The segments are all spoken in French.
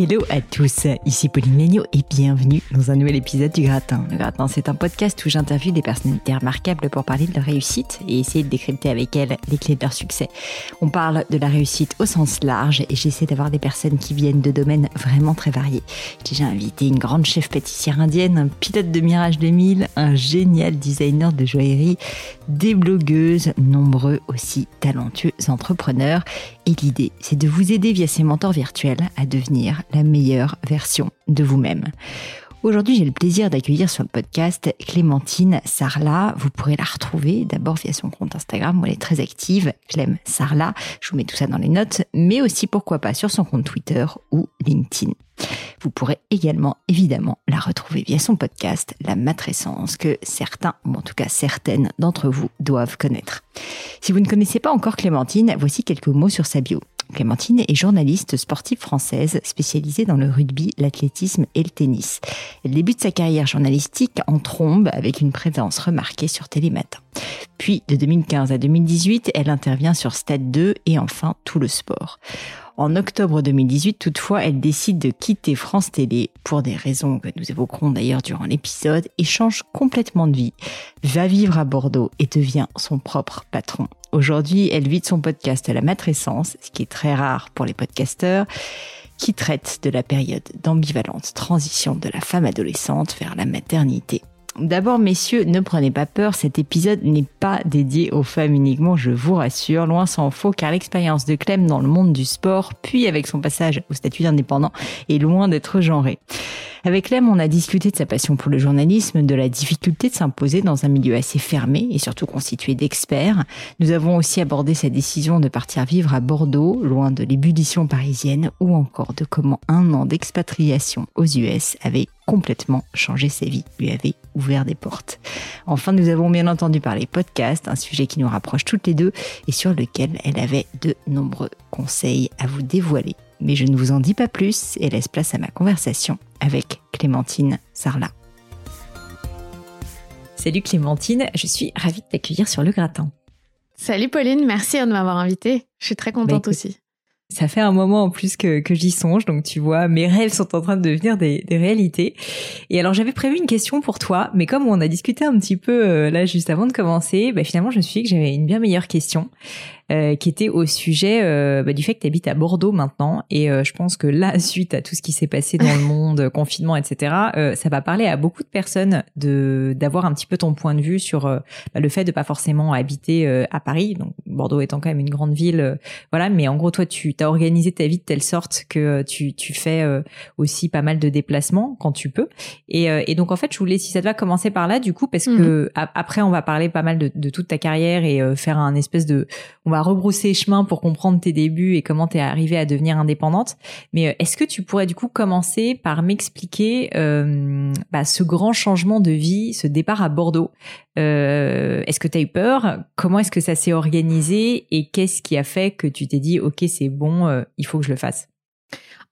Hello à tous, ici Pauline Legno et bienvenue dans un nouvel épisode du Gratin. Le Gratin, c'est un podcast où j'interviewe des personnalités remarquables pour parler de leur réussite et essayer de décrypter avec elles les clés de leur succès. On parle de la réussite au sens large et j'essaie d'avoir des personnes qui viennent de domaines vraiment très variés. J'ai déjà invité une grande chef pâtissière indienne, un pilote de Mirage 2000, un génial designer de joaillerie, des blogueuses, nombreux aussi talentueux entrepreneurs. Et l'idée, c'est de vous aider via ces mentors virtuels à devenir la meilleure version de vous-même. Aujourd'hui, j'ai le plaisir d'accueillir sur le podcast Clémentine Sarla. Vous pourrez la retrouver d'abord via son compte Instagram où elle est très active, Clem Sarla. Je vous mets tout ça dans les notes, mais aussi pourquoi pas sur son compte Twitter ou LinkedIn. Vous pourrez également évidemment la retrouver via son podcast La Matrescence que certains, ou en tout cas certaines d'entre vous doivent connaître. Si vous ne connaissez pas encore Clémentine, voici quelques mots sur sa bio. Clémentine est journaliste sportive française spécialisée dans le rugby, l'athlétisme et le tennis. Elle débute sa carrière journalistique en trombe avec une présence remarquée sur Télématin. Puis de 2015 à 2018, elle intervient sur Stade 2 et enfin tout le sport. En octobre 2018, toutefois, elle décide de quitter France Télé pour des raisons que nous évoquerons d'ailleurs durant l'épisode et change complètement de vie, va vivre à Bordeaux et devient son propre patron. Aujourd'hui, elle vit de son podcast la matrescence, ce qui est très rare pour les podcasteurs qui traite de la période d'ambivalente transition de la femme adolescente vers la maternité. D'abord, messieurs, ne prenez pas peur, cet épisode n'est pas dédié aux femmes uniquement, je vous rassure, loin s'en faut, car l'expérience de Clem dans le monde du sport, puis avec son passage au statut d'indépendant, est loin d'être genrée. Avec Clem, on a discuté de sa passion pour le journalisme, de la difficulté de s'imposer dans un milieu assez fermé et surtout constitué d'experts. Nous avons aussi abordé sa décision de partir vivre à Bordeaux, loin de l'ébullition parisienne, ou encore de comment un an d'expatriation aux US avait complètement changé sa vie, lui avait ouvert des portes. Enfin, nous avons bien entendu parler podcast, un sujet qui nous rapproche toutes les deux et sur lequel elle avait de nombreux conseils à vous dévoiler. Mais je ne vous en dis pas plus et laisse place à ma conversation avec Clémentine Sarla. Salut Clémentine, je suis ravie de t'accueillir sur le gratin. Salut Pauline, merci de m'avoir invitée. Je suis très contente bah, aussi. Ça fait un moment en plus que, que j'y songe, donc tu vois, mes rêves sont en train de devenir des, des réalités. Et alors j'avais prévu une question pour toi, mais comme on a discuté un petit peu euh, là juste avant de commencer, bah, finalement je me suis dit que j'avais une bien meilleure question. Euh, qui était au sujet euh, bah, du fait que tu habites à Bordeaux maintenant. Et euh, je pense que là, suite à tout ce qui s'est passé dans le monde, confinement, etc., ça va parler à beaucoup de personnes de d'avoir un petit peu ton point de vue sur bah, le fait de pas forcément habiter à Paris. Donc Bordeaux étant quand même une grande ville, voilà. Mais en gros, toi, tu as organisé ta vie de telle sorte que tu tu fais aussi pas mal de déplacements quand tu peux. Et, et donc en fait, je voulais, si ça te va, commencer par là, du coup, parce que mhm. après, on va parler pas mal de, de toute ta carrière et faire un espèce de, on va rebrousser chemin pour comprendre tes débuts et comment tu es arrivée à devenir indépendante. Mais euh, est-ce que tu pourrais du coup commencer par m'expliquer euh, bah, ce grand changement de vie, ce départ à Bordeaux? Euh, Est-ce que tu as eu peur? Comment est-ce que ça s'est organisé? Et qu'est-ce qui a fait que tu t'es dit, OK, c'est bon, il faut que je le fasse?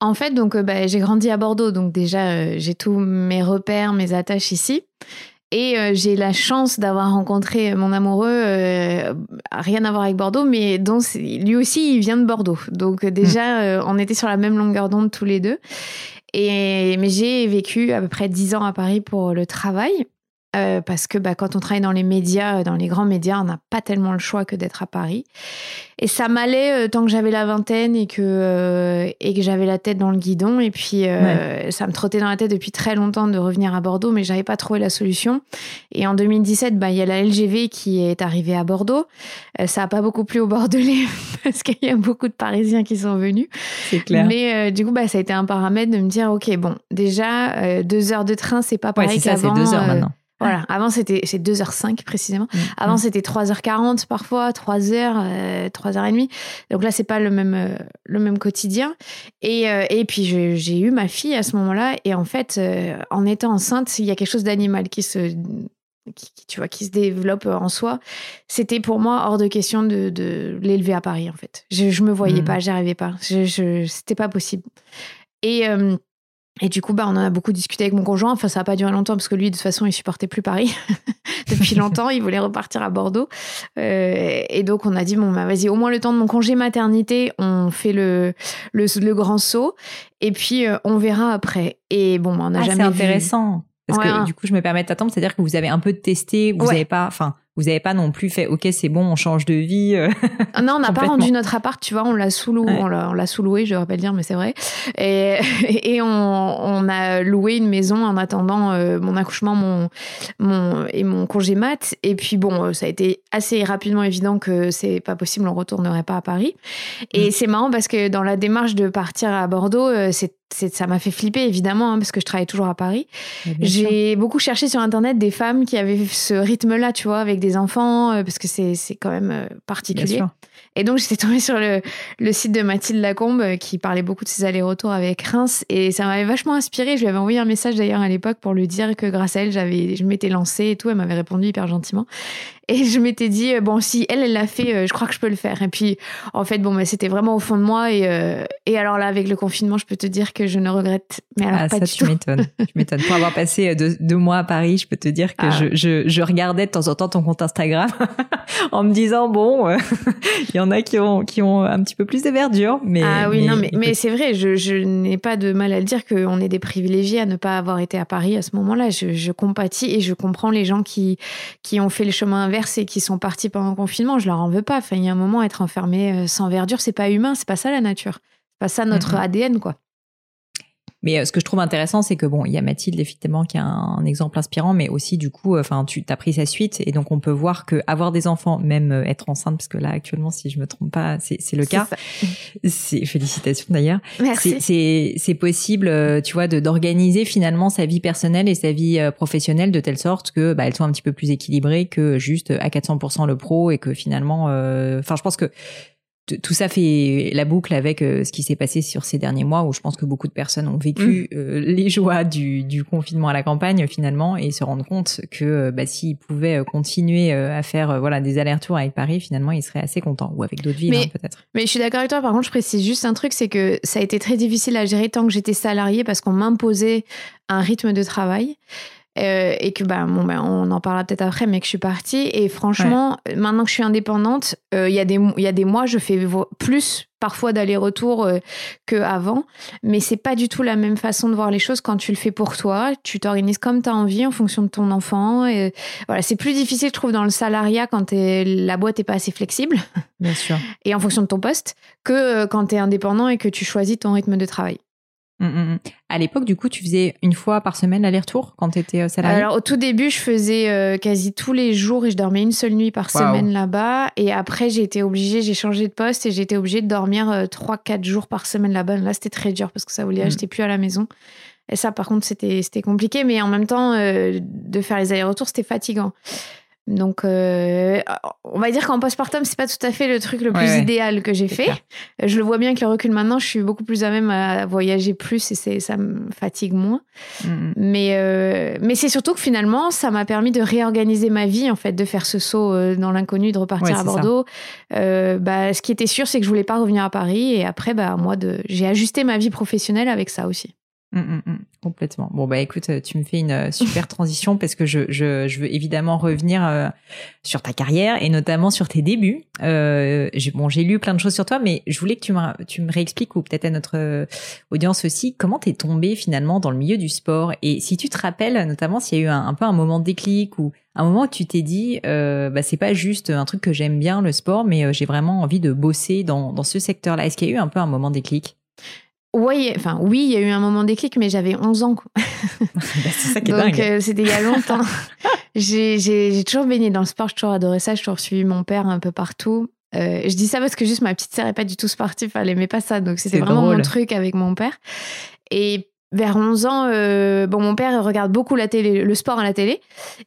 En fait, donc, bah, j'ai grandi à Bordeaux, donc déjà, j'ai tous mes repères, mes attaches ici. Et euh, j'ai la chance d'avoir rencontré mon amoureux, euh, rien à voir avec Bordeaux, mais dont lui aussi, il vient de Bordeaux. Donc euh, déjà, on était sur la même longueur d'onde tous les deux. Et, mais j'ai vécu à peu près dix ans à Paris pour le travail. Euh, parce que bah, quand on travaille dans les médias, dans les grands médias, on n'a pas tellement le choix que d'être à Paris. Et ça m'allait euh, tant que j'avais la vingtaine et que, euh, et que j'avais la tête dans le guidon. Et puis, ça me trottait dans la tête depuis très longtemps de revenir à Bordeaux, mais j'avais pas trouvé la solution. Et en 2017, bah, il y a la LGV qui est arrivée à Bordeaux. ça n'a pas beaucoup plu aux Bordelais parce qu'il y a beaucoup de Parisiens qui sont venus. C'est clair. Mais du coup, bah, ça a été un paramètre de me dire, OK, bon, déjà, deux heures de train, c'est pas pareil ouais, c'est ça, qu'avant. c'est deux heures maintenant. Voilà, avant c'était c'est 2h05 précisément. Mm. Avant Mm. c'était 3h40 parfois, 3h, euh, 3h30. Donc là c'est pas le même euh, le même quotidien. Et euh, et puis j'ai eu ma fille à ce moment-là et en fait euh, en étant enceinte, il y a quelque chose d'animal qui se qui, qui, tu vois qui se développe en soi. C'était pour moi hors de question de, de l'élever à Paris en fait. Je je me voyais Mm. pas, j'y arrivais pas. Je, je c'était pas possible. Et et du coup, bah, on en a beaucoup discuté avec mon conjoint. Enfin, ça n'a pas duré longtemps parce que lui, de toute façon, il supportait plus Paris depuis longtemps. Il voulait repartir à Bordeaux. Euh, et donc, on a dit, bon, bah, vas-y, au moins le temps de mon congé maternité, on fait le, le, le grand saut. Et puis, euh, on verra après. Et bon, bah, on n'a Ah, jamais c'est vu- intéressant. Parce Ouais, que du coup, je me permets de t'attendre, c'est-à-dire que vous avez un peu testé, vous Ouais. n'avez pas, enfin, vous n'avez pas non plus fait, ok, c'est bon, on change de vie. euh. Ah Non, on n'a pas rendu notre appart, tu vois, on l'a sous-loué, Ouais. on l'a- sous-loué, je devrais pas le dire, mais c'est vrai. Et, et on, on a loué une maison en attendant euh, mon accouchement mon, mon, et mon congé mat. Et puis bon, euh, ça a été assez rapidement évident que c'est pas possible, on retournerait pas à Paris. Et c'est marrant parce que dans la démarche de partir à Bordeaux, c'est- ça m'a fait flipper évidemment hein, parce que je travaille toujours à Paris. J'ai beaucoup cherché sur internet des femmes qui avaient ce rythme-là, tu vois, avec des enfants, euh, parce que c'est c'est quand même euh, particulier. Et donc, j'étais tombée sur le, le site de Mathilde Lacombe euh, qui parlait beaucoup de ses allers-retours avec Reims. Et ça m'avait vachement inspirée. Je lui avais envoyé un message d'ailleurs à l'époque pour lui dire que grâce à elle, j'avais, je m'étais lancée et tout. Elle m'avait répondu hyper gentiment. Et je m'étais dit, euh, bon, si elle, elle l'a fait, euh, je crois que je peux le faire. Et puis, en fait, bon, bah, c'était vraiment au fond de moi. Et, euh, et alors là, avec le confinement, je peux te dire que je ne regrette, mais alors Ah, pas ça, du tu m'étonnes. Tu m'étonnes. Pour avoir passé deux, deux mois à Paris, je peux te dire que Ah. je, je, je regardais de temps en temps ton compte Instagram en me disant, bon, il y en a qui ont, qui ont un petit peu plus de verdure. Mais, ah oui, non, mais, mais c'est vrai, je, je n'ai pas de mal à le dire qu'on est des privilégiés à ne pas avoir été à Paris à ce moment-là. Je, je compatis et je comprends les gens qui, qui ont fait le chemin inverse et qui sont partis pendant le confinement. Je leur en veux pas. Enfin, il y a un moment, être enfermé euh, sans verdure, c'est pas humain, c'est pas ça la nature. C'est pas ça notre. ADN, quoi. Mais euh, ce que je trouve intéressant, c'est que bon, il y a Mathilde effectivement qui a un, un exemple inspirant, mais aussi du coup, euh, enfin, tu as pris sa suite et donc on peut voir que avoir des enfants, même euh, être enceinte, parce que là actuellement, si je me trompe pas, c'est le cas. C'est félicitations d'ailleurs. Merci. C'est- C'est possible, euh, tu vois, de d'organiser finalement sa vie personnelle et sa vie euh, professionnelle de telle sorte que bah, elles soient un petit peu plus équilibrées que juste à 400% le pro et que finalement, euh, enfin, je pense que tout ça fait la boucle avec euh, ce qui s'est passé sur ces derniers mois où je pense que beaucoup de personnes ont vécu euh, les joies du, du confinement à la campagne finalement et se rendent compte que euh, bah, s'ils pouvaient euh, continuer à faire voilà des allers-retours avec Paris finalement ils seraient assez contents ou avec d'autres villes hein, peut-être. Mais je suis d'accord avec toi. Par contre, je précise juste un truc, c'est que ça a été très difficile à gérer tant que j'étais salariée parce qu'on m'imposait un rythme de travail. Euh, et que bah, bon, bah, on en parlera peut-être après, mais que je suis partie. Et franchement, maintenant que je suis indépendante, euh, il y, a des- il y a des mois, je fais plus parfois d'aller-retour euh, qu'avant. Mais c'est pas du tout la même façon de voir les choses quand tu le fais pour toi. Tu t'organises comme tu as envie en fonction de ton enfant. Et voilà, c'est plus difficile, je trouve, dans le salariat quand la boîte n'est pas assez flexible Bien sûr. et en fonction de ton poste que euh, quand tu es indépendant et que tu choisis ton rythme de travail. Mm, mm, mm. À l'époque, du coup, tu faisais une fois par semaine l'aller-retour quand tu étais salarié? Alors au tout début, je faisais euh, quasi tous les jours et je dormais une seule nuit par semaine là-bas. Et après, j'ai été obligée, j'ai changé de poste et j'ai été obligée de dormir euh, 3-4 jours par semaine là-bas. Là, c'était très dur parce que ça voulait Mm. que j'étais plus à la maison. Et ça, par contre, c'était c'était compliqué. Mais en même temps, euh, de faire les allers-retours, c'était fatigant. Donc, euh, on va dire qu'en postpartum, c'est pas tout à fait le truc le plus ouais. idéal que j'ai fait. clair. Je le vois bien avec le recul maintenant, je suis beaucoup plus à même à voyager plus et ça me fatigue moins. Mm, mm. Mais, euh, mais c'est surtout que finalement, ça m'a permis de réorganiser ma vie, en fait, de faire ce saut euh, dans l'inconnu, de repartir Ouais, à. Bordeaux. Euh, bah, ce qui était sûr, c'est que je voulais pas revenir à Paris. Et après, bah, moi, de... j'ai ajusté ma vie professionnelle avec ça aussi. Mm, mm, mm. complètement. Bon bah écoute, tu me fais une euh, super transition parce que je, je, je veux évidemment revenir euh, sur ta carrière et notamment sur tes débuts. Euh, j'ai, bon, j'ai lu plein de choses sur toi, mais je voulais que tu me, tu me réexpliques ou peut-être à notre euh, audience aussi comment t'es tombé finalement dans le milieu du sport et si tu te rappelles notamment s'il y a eu un, un, peu un moment de déclic ou un moment où tu t'es dit euh, bah c'est pas juste un truc que j'aime bien le sport, mais j'ai vraiment envie de bosser dans, dans ce secteur-là. Est-ce qu'il y a eu un peu un moment de déclic? Oui, enfin oui, il y a eu un moment déclic, mais j'avais 11 ans. Bah, c'est ça qui est Donc euh, c'était il y a longtemps. j'ai toujours baigné dans le sport, j'ai toujours adoré ça, j'ai toujours suivi mon père un peu partout. Euh, je dis ça parce que juste ma petite sœur n'est pas du tout sportive, elle aimait pas ça, donc c'était vraiment mon truc avec mon père. Et vers 11 ans, euh, bon, mon père regarde beaucoup la télé, le sport à la télé,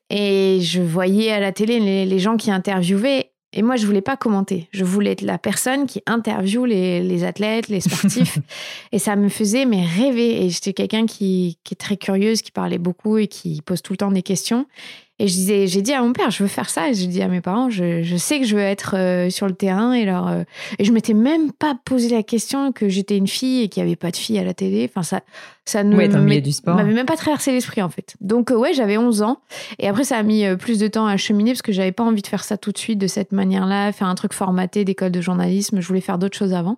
et je voyais à la télé les, les gens qui interviewaient, et moi, je voulais pas commenter. Je voulais être la personne qui interviewe les, les athlètes, les sportifs. et ça me faisait mais rêver. Et j'étais quelqu'un qui, qui, est très curieuse, qui parlait beaucoup et qui pose tout le temps des questions. Et je disais, j'ai dit à mon père, je veux faire ça. Et j'ai dit à mes parents, je, je, sais que je veux être euh, sur le terrain. Et, leur, euh, et je m'étais même pas posé la question que j'étais une fille et qu'il n'y avait pas de fille à la télé. Enfin, ça, ça ne m'avait même pas traversé l'esprit, en fait. Donc, euh, ouais, j'avais 11 ans. Et après, ça a mis plus de temps à cheminer parce que j'avais pas envie de faire ça tout de suite de cette manière-là, faire un truc formaté d'école de journalisme. Je voulais faire d'autres choses avant.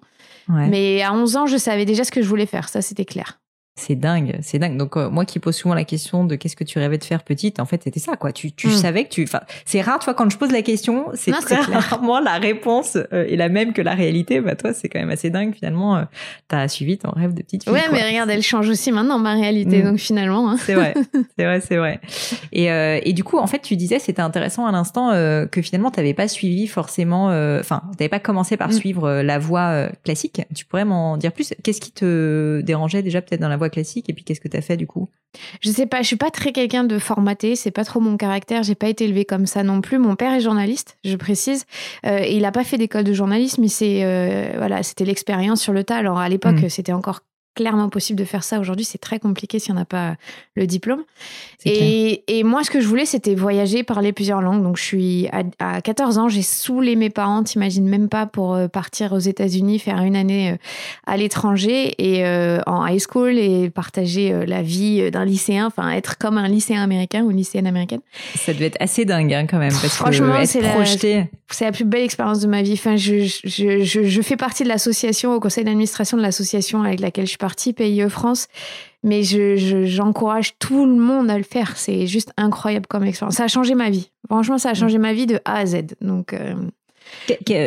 Ouais. Mais à 11 ans, je savais déjà ce que je voulais faire. Ça, c'était clair. C'est dingue, c'est dingue. Donc euh, moi qui pose souvent la question de qu'est-ce que tu rêvais de faire petite, en fait c'était ça quoi. Tu, tu mm. savais que tu, enfin c'est rare, toi quand je pose la question, c'est très rarement la réponse euh, est la même que la réalité. Bah toi c'est quand même assez dingue finalement. Euh, T'as suivi ton rêve de petite fille. Ouais mais regarde, elle change aussi maintenant ma réalité. Mm. Donc finalement. Hein. C'est vrai, c'est vrai, c'est vrai. Et, euh, et du coup en fait tu disais c'était intéressant à l'instant que finalement t'avais pas suivi forcément, enfin t'avais pas commencé par mm. suivre la voie classique. Tu pourrais m'en dire plus? Qu'est-ce qui te dérangeait déjà peut-être dans la classique et puis qu'est-ce que tu as fait du coup? Je sais pas, je suis pas très quelqu'un de formaté, c'est pas trop mon caractère, j'ai pas été élevée comme ça non plus. Mon père est journaliste, je précise, euh, il a pas fait d'école de journalisme, mais c'est euh, voilà, c'était l'expérience sur le tas. Alors à l'époque, mmh. c'était encore clairement possible de faire ça. Aujourd'hui, c'est très compliqué si on n'a pas le diplôme. Et, et, moi, ce que je voulais, c'était voyager, parler plusieurs langues. Donc, je suis à, 14 ans, j'ai saoulé mes parents, t'imagines même pas, pour euh, partir aux États-Unis, faire une année euh, à l'étranger et euh, en high school et partager la vie d'un lycéen, enfin, être comme un lycéen américain ou une lycéenne américaine. Ça devait être assez dingue hein, quand même, parce Franchement, c'est projeté. C'est la plus belle expérience de ma vie. Enfin, je, je, je, je fais partie de l'association, au conseil d'administration de l'association avec laquelle je partie PIE France. Mais j'encourage je, tout le monde à le faire. C'est juste incroyable comme expérience. Ça a changé ma vie. Franchement, ça a changé ma vie de A à Z. Donc. Euh,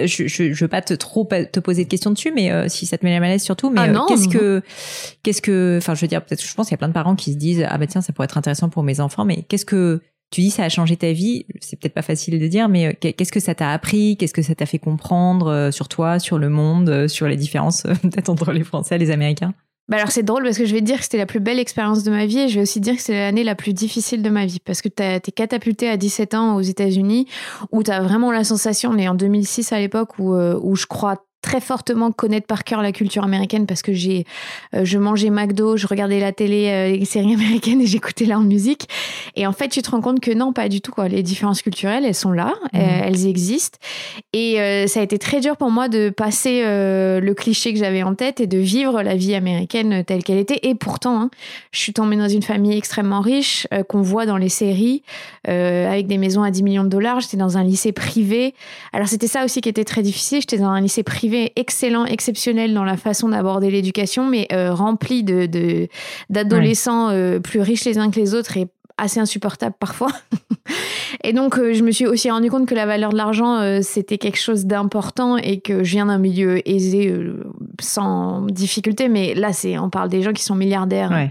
je, ne veux pas te trop te poser de questions dessus, mais euh, si ça te met à l'aise surtout, mais ah euh, qu'est-ce que, qu'est-ce que, enfin, je veux dire, peut-être, je pense qu'il y a plein de parents qui se disent, ah bah tiens, ça pourrait être intéressant pour mes enfants, mais qu'est-ce que tu dis ça a changé ta vie, c'est peut-être pas facile de dire, mais qu'est-ce que ça t'a appris, qu'est-ce que ça t'a fait comprendre sur toi, sur le monde, sur les différences peut-être entre les Français et les Américains? Bah alors c'est drôle parce que je vais dire que c'était la plus belle expérience de ma vie et je vais aussi dire que c'est l'année la plus difficile de ma vie parce que t'es catapulté à 17 ans aux États-Unis où t'as vraiment la sensation, on est en 2006 à l'époque où, euh, où je crois très fortement connaître par cœur la culture américaine parce que j'ai, euh, je mangeais McDo, je regardais la télé, euh, les séries américaines et j'écoutais leur musique. Et en fait, tu te rends compte que non, pas du tout. Quoi. Les différences culturelles, elles sont là, mmh. elles existent. Et euh, ça a été très dur pour moi de passer le cliché que j'avais en tête et de vivre la vie américaine telle qu'elle était. Et pourtant, hein, je suis tombée dans une famille extrêmement riche qu'on voit dans les séries, avec des maisons à 10 millions de dollars. J'étais dans un lycée privé. Alors c'était ça aussi qui était très difficile. J'étais dans un lycée privé excellent, exceptionnel dans la façon d'aborder l'éducation, mais euh, rempli de d'adolescents euh, plus riches les uns que les autres et assez insupportable parfois. et donc, euh, je me suis aussi rendu compte que la valeur de l'argent, c'était quelque chose d'important et que je viens d'un milieu aisé sans difficulté. Mais là, c'est, on parle des gens qui sont milliardaires.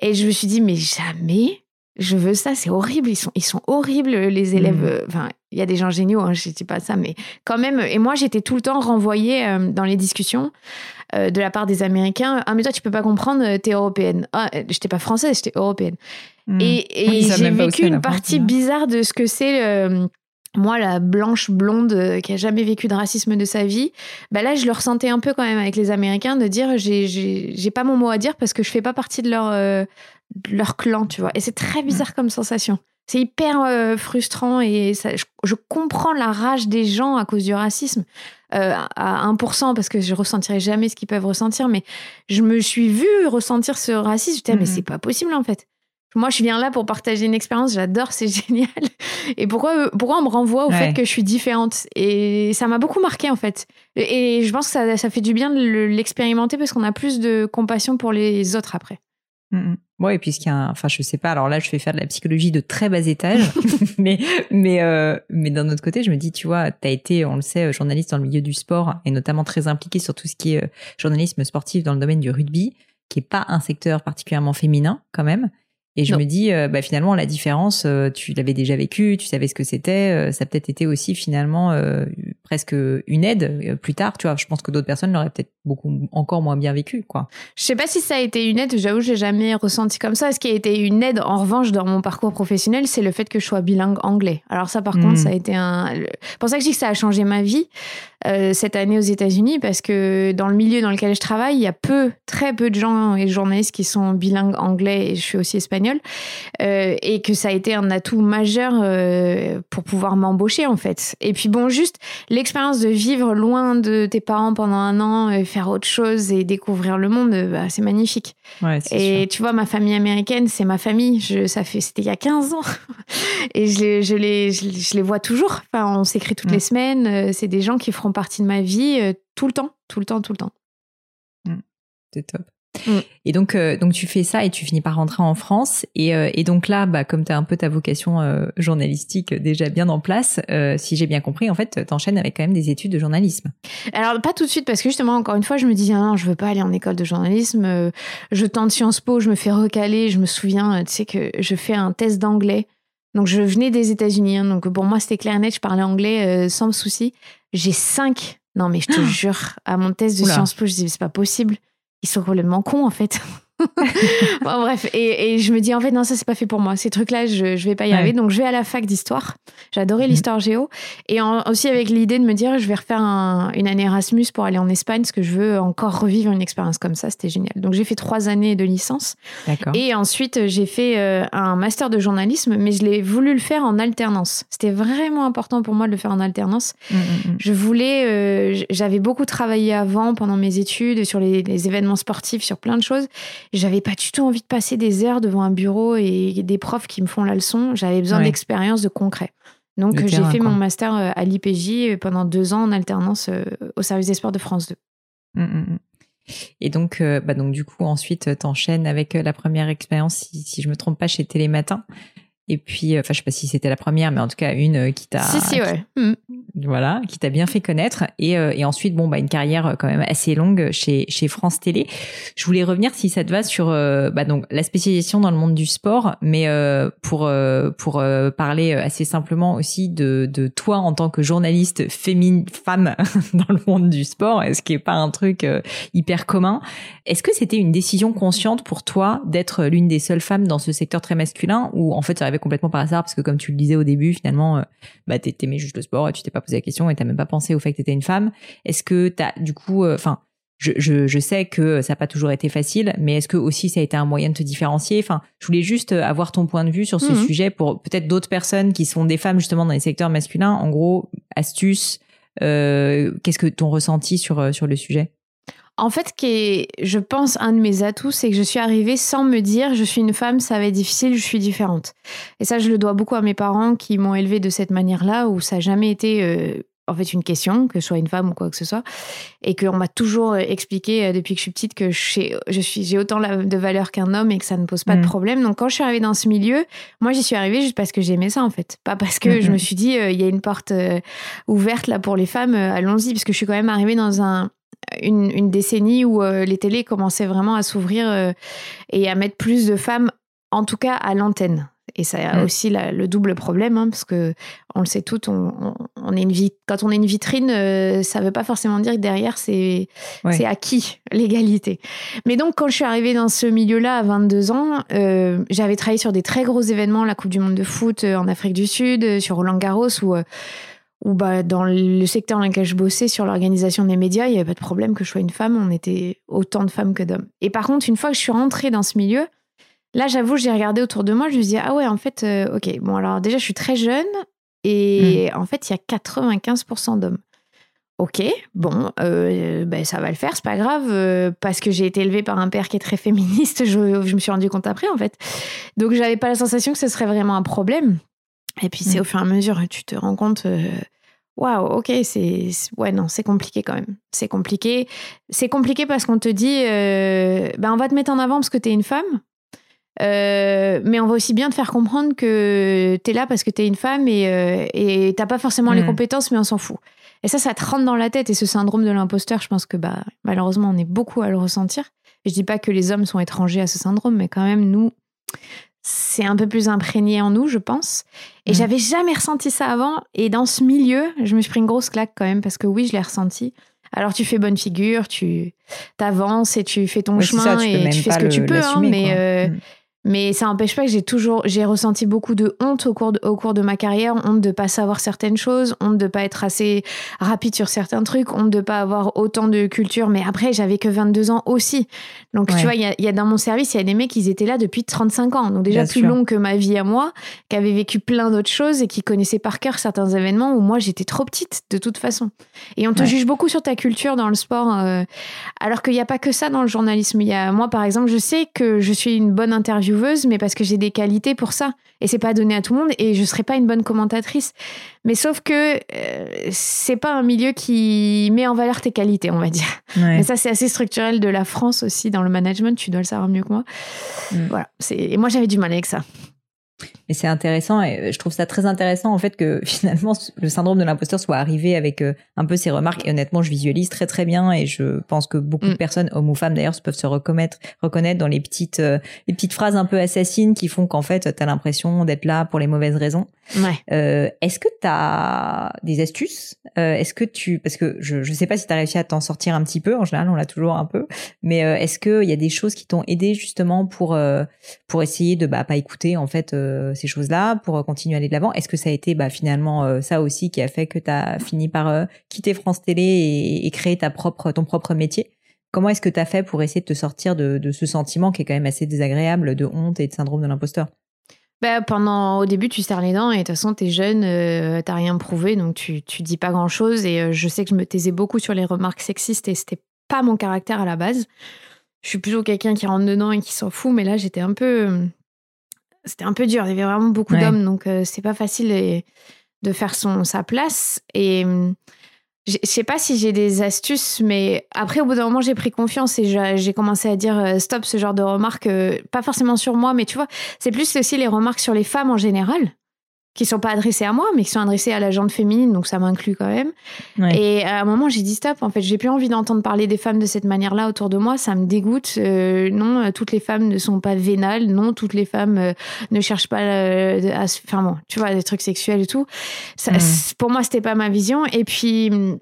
Et je me suis dit, mais jamais je veux ça, c'est horrible. Ils sont, ils sont horribles, les élèves. Mmh. Il y a des gens géniaux, hein, je ne dis pas ça, mais quand même. Et moi, j'étais tout le temps renvoyée euh, dans les discussions euh, de la part des Américains. Ah, mais toi, tu peux pas comprendre, euh, tu es européenne. Ah, j'étais pas française, j'étais européenne. Mmh. Et, j'ai vécu une partie bizarre de ce que c'est. moi, la blanche blonde qui a jamais vécu de racisme de sa vie, bah là, je le ressentais un peu quand même avec les Américains de dire j'ai pas mon mot à dire parce que je fais pas partie de leur, leur clan, tu vois. Et c'est très bizarre comme sensation. C'est hyper frustrant et ça, je, comprends la rage des gens à cause du racisme à 1% parce que je ressentirai jamais ce qu'ils peuvent ressentir, mais je me suis vue ressentir ce racisme. Je me mais mm-hmm. c'est pas possible en fait. Moi, je viens là pour partager une expérience, j'adore, c'est génial. Et pourquoi, pourquoi on me renvoie au fait que je suis différente? Et ça m'a beaucoup marqué, en fait. Et je pense que ça, ça fait du bien de l'expérimenter parce qu'on a plus de compassion pour les autres après. Oui, mm, mm. Ouais, et puis qu'il y a enfin, je sais pas, alors là, je fais faire de la psychologie de très bas étage, mais, mais, euh, mais d'un autre côté, je me dis, tu vois, tu as été, on le sait, journaliste dans le milieu du sport et notamment très impliqué sur tout ce qui est euh, journalisme sportif dans le domaine du rugby, qui est pas un secteur particulièrement féminin, quand même. Et je me dis, euh, bah, finalement, la différence, euh, tu l'avais déjà vécu, tu savais ce que c'était. Euh, ça a peut-être été aussi finalement presque une aide plus tard. Tu vois, je pense que d'autres personnes l'auraient peut-être beaucoup encore moins bien vécu, quoi. Je sais pas si ça a été une aide. J'avoue, j'ai jamais ressenti comme ça. Ce qui a été une aide, en revanche, dans mon parcours professionnel, c'est le fait que je sois bilingue anglais. Alors ça, par contre, hmm. ça a été un. Pour ça que je dis que ça a changé ma vie. Euh, cette année aux États-Unis parce que dans le milieu dans lequel je travaille, il y a peu, très peu de gens et journalistes qui sont bilingues anglais et je suis aussi espagnole euh, et que ça a été un atout majeur euh, pour pouvoir m'embaucher en fait. Et puis bon, juste l'expérience de vivre loin de tes parents pendant un an, faire autre chose et découvrir le monde, bah, c'est magnifique. et tu vois, ma famille américaine, c'est ma famille. Je, ça fait, c'était il y a 15 ans et je les, je les, je les vois toujours. Enfin, on s'écrit toutes mm. les semaines. C'est des gens qui feront partie de ma vie euh, tout le temps, tout le temps, tout le temps. Mmh. C'est top. Mmh. Et donc, euh, donc tu fais ça et tu finis par rentrer en France. Et, euh, et donc là, bah, comme tu as un peu ta vocation journalistique déjà bien en place, si j'ai bien compris, en fait, tu enchaînes avec quand même des études de journalisme. Alors, pas tout de suite, parce que justement, encore une fois, je me dis, ah non, je veux pas aller en école de journalisme. je tente Sciences Po, je me fais recaler. Je me souviens, tu sais, que je fais un test d'anglais. Donc, je venais des États-Unis. Hein, donc, pour moi, c'était clair net, je parlais anglais sans souci. J'ai cinq. Non, mais je te jure, à mon test de Sciences Po, je dis, c'est pas possible. Ils sont complètement cons, en fait. bon, bref, et, je me dis en fait non ça c'est pas fait pour moi. Ces trucs-là je, je vais pas y arriver. Donc je vais à la fac d'histoire. J'adorais mhm. l'histoire géo et aussi avec l'idée de me dire je vais refaire une année Erasmus pour aller en Espagne parce que je veux encore revivre une expérience comme ça. C'était génial. Donc j'ai fait trois années de licence. Et ensuite j'ai fait euh, un master de journalisme, mais je l'ai voulu le faire en alternance. C'était vraiment important pour moi de le faire en alternance. Mm, mm, mm. Je voulais, euh, j'avais beaucoup travaillé avant pendant mes études sur les, les événements sportifs, sur plein de choses. J'avais pas du tout envie de passer des heures devant un bureau et des profs qui me font la leçon. J'avais besoin d'expérience, de concret. Donc j'ai fait mon master euh, à l'IPJ euh, pendant deux ans en alternance euh, au service des sports de France 2. Mmh, mmh, mmh. Et donc, bah donc du coup, ensuite, t'enchaînes avec la première expérience, si, si je me trompe pas, chez Télématin. Et puis, enfin, je sais pas si c'était la première, mais en tout cas une qui t'a, si, si, ouais. Mmh. voilà, qui t'a bien fait connaître. Et, euh, et ensuite, bon, bah, une carrière euh, quand même assez longue chez chez France Télé. Je voulais revenir, si ça te va, sur euh, bah, donc la spécialisation dans le monde du sport, mais pour pour parler assez simplement aussi de de toi en tant que journaliste féminine femme dans le monde du sport, ce qui est pas un truc hyper commun. Est-ce que c'était une décision consciente pour toi d'être l'une des seules femmes dans ce secteur très masculin, ou en fait ça complètement par hasard parce que comme tu le disais au début, finalement, euh, bah t'aimais juste le sport et tu t'es pas posé la question et t'as même pas pensé au fait que t'étais une femme. Est-ce que t'as du coup, euh, enfin, je, je, je, sais que ça n'a pas toujours été facile, mais est-ce que aussi ça a été un moyen de te différencier? Enfin, je voulais juste avoir ton point de vue sur ce mhm. sujet pour peut-être d'autres personnes qui sont des femmes justement dans les secteurs masculins. En gros, astuce, euh, qu'est-ce que ton ressenti sur sur le sujet? En fait, qui est, je pense, un de mes atouts, c'est que je suis arrivée sans me dire je suis une femme, ça va être difficile, je suis différente. Et ça, je le dois beaucoup à mes parents qui m'ont élevée de cette manière-là, où ça n'a jamais été euh, en fait une question, que je sois une femme ou quoi que ce soit, et qu'on m'a toujours euh, expliqué euh, depuis que je suis petite que je suis, j'ai autant de valeur qu'un homme et que ça ne pose pas de mm. problème. Donc quand je suis arrivée dans ce milieu, moi j'y suis arrivée juste parce que j'aimais ça en fait, pas parce que je me suis dit il y a une porte ouverte là pour les femmes, allons-y, parce que je suis quand même arrivée dans un une, décennie où euh, les télés commençaient vraiment à s'ouvrir euh, et à mettre plus de femmes, en tout cas à l'antenne. Et ça a mm. aussi le double problème, hein, parce que on le sait toutes, on, est une quand on est une vitrine, euh, ça ne veut pas forcément dire que derrière c'est acquis l'égalité. Mais donc quand je suis arrivée dans ce milieu-là à 22 ans, j'avais travaillé sur des très gros événements, la Coupe du Monde de foot en Afrique du Sud, sur Roland Garros, où ou bah, dans le secteur dans lequel je bossais sur l'organisation des médias, il n'y avait pas de problème que je sois une femme, on était autant de femmes que d'hommes. Et par contre, une fois que je suis rentrée dans ce milieu, Là, j'avoue, j'ai regardé autour de moi, je me dis, ah ouais, en fait, euh, ok, bon, alors déjà, je suis très jeune et en fait, il y a 95% d'hommes. Ok, bon, euh, ben, ça va le faire, c'est pas grave, euh, parce que j'ai été élevée par un père qui est très féministe, je, je me suis rendu compte après, en fait. Donc, j'avais pas la sensation que ce serait vraiment un problème. Et puis, c'est Mm. au fur et à mesure, tu te rends compte, euh, waouh, ok, c'est. Ouais, non, c'est compliqué quand même. C'est compliqué. C'est compliqué parce qu'on te dit, euh, ben, on va te mettre en avant parce que t'es une femme. Euh, mais on va aussi bien te faire comprendre que t'es là parce que t'es une femme et euh, et t'as pas forcément les Mm. compétences, mais on s'en fout. Et ça, ça te rentre dans la tête. Et ce syndrome de l'imposteur, je pense que bah, malheureusement, on est beaucoup à le ressentir. Et je dis pas que les hommes sont étrangers à ce syndrome, mais quand même, nous, c'est un peu plus imprégné en nous, je pense. Et Mm. j'avais jamais ressenti ça avant. Et dans ce milieu, je me suis pris une grosse claque quand même, parce que oui, je l'ai ressenti. Alors tu fais bonne figure, tu t'avances et tu fais ton Ouais, chemin ça, tu peux et tu fais ce que le- tu peux. hein, mais euh. Mais ça n'empêche pas que j'ai toujours j'ai ressenti beaucoup de honte au cours de, au cours de ma carrière, honte de pas savoir certaines choses, honte de pas être assez rapide sur certains trucs, honte de pas avoir autant de culture. Mais après, j'avais que 22 ans aussi. Donc Ouais. tu vois, il y a, y a dans mon service, il y a des mecs qui étaient là depuis 35 ans. Donc déjà Bien plus sûr. long que ma vie à moi, qui avaient vécu plein d'autres choses et qui connaissaient par cœur certains événements où moi j'étais trop petite de toute façon. Et on te Ouais. juge beaucoup sur ta culture dans le sport, euh, alors qu'il n'y a pas que ça dans le journalisme. Il y a, moi, par exemple, je sais que je suis une bonne intervieweuse, mais parce que j'ai des qualités pour ça. Et c'est pas donné à tout le monde, et je serai pas une bonne commentatrice. Mais sauf que euh, c'est pas un milieu qui met en valeur tes qualités, on va dire. Ouais. Mais ça, c'est assez structurel de la France aussi dans le management. Tu dois le savoir mieux que moi. Mm. Voilà. Et moi j'avais du mal avec ça. Et c'est intéressant et euh, je trouve ça très intéressant en fait que finalement le syndrome de l'imposteur soit arrivé avec euh, un peu ces remarques et honnêtement je visualise très très bien et je pense que beaucoup de Mm. personnes hommes ou femmes d'ailleurs peuvent se reconnaître reconnaître dans les petites euh, les petites phrases un peu assassines qui font qu'en fait tu as l'impression d'être là pour les mauvaises raisons. Ouais. Euh, est-ce que tu as des astuces? Euh, Est-ce que tu parce que je je sais pas si tu as réussi à t'en sortir un petit peu en général on l'a toujours un peu mais euh, est-ce que il y a des choses qui t'ont aidé justement pour pour essayer de bah pas écouter en fait euh, ces choses-là pour euh, continuer à aller de l'avant Est-ce que ça a été bah finalement euh, ça aussi qui a fait que tu as fini par euh, quitter France Télé et, créer ta propre ton propre métier? Comment est-ce que tu as fait pour essayer de te sortir de, ce sentiment qui est quand même assez désagréable de honte et de syndrome de l'imposteur? Bah, pendant, au début, tu serres les dents et de toute façon, t'es jeune, euh, t'as rien prouvé, donc tu, tu dis pas grand chose. Et je sais que je me taisais beaucoup sur les remarques sexistes et c'était pas mon caractère à la base. Je suis plutôt quelqu'un qui rentre dedans et qui s'en fout, mais là, j'étais un peu. C'était un peu dur. Il y avait vraiment beaucoup Ouais. d'hommes, donc euh, c'est pas facile et- de faire son, sa place. Et. j'ai- Je sais pas si j'ai des astuces, mais après, au bout d'un moment, j'ai pris confiance et j'ai j'ai commencé à dire euh, stop ce genre de remarques, euh, pas forcément sur moi, mais tu vois, c'est plus aussi les remarques sur les femmes en général, qui sont pas adressées à moi, mais qui sont adressées à la gente féminine, donc ça m'inclut quand même. Ouais. Et à un moment, j'ai dit stop. En fait, j'ai plus envie d'entendre parler des femmes de cette manière-là autour de moi. Ça me dégoûte. Euh, non, euh, toutes les femmes ne sont pas vénales. Non, toutes les femmes euh, ne cherchent pas euh, à se. Enfin bon, tu vois, des trucs sexuels et tout. Ça, Pour moi, c'était pas ma vision. Et puis. hum,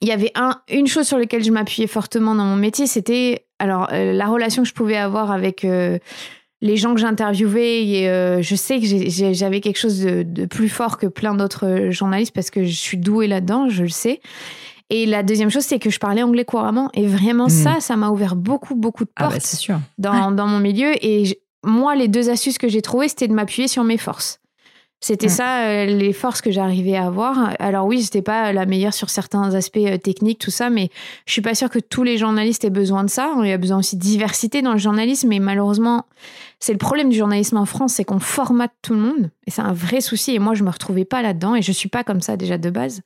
Il y avait un, une chose sur laquelle je m'appuyais fortement dans mon métier, c'était alors la relation que je pouvais avoir avec les gens que j'interviewais. Et euh, je sais que j'avais quelque chose de, de plus fort que plein d'autres euh, journalistes parce que je suis douée là-dedans, je le sais. Et la deuxième chose, c'est que je parlais anglais couramment. Et vraiment, Mhm. ça, ça m'a ouvert beaucoup, beaucoup de Ah portes bah sûr. dans, dans mon milieu. Et je- moi, les deux astuces que j'ai trouvées, c'était de m'appuyer sur mes forces. C'était Mm. ça, euh, les forces que j'arrivais à avoir. Alors oui, j'étais pas la meilleure sur certains aspects euh, techniques, tout ça, mais je suis pas sûre que tous les journalistes aient besoin de ça. Il y a besoin aussi de diversité dans le journalisme, mais malheureusement, c'est le problème du journalisme en France, c'est qu'on formate tout le monde, et c'est un vrai souci. Et moi, je me retrouvais pas là-dedans, et je suis pas comme ça déjà de base.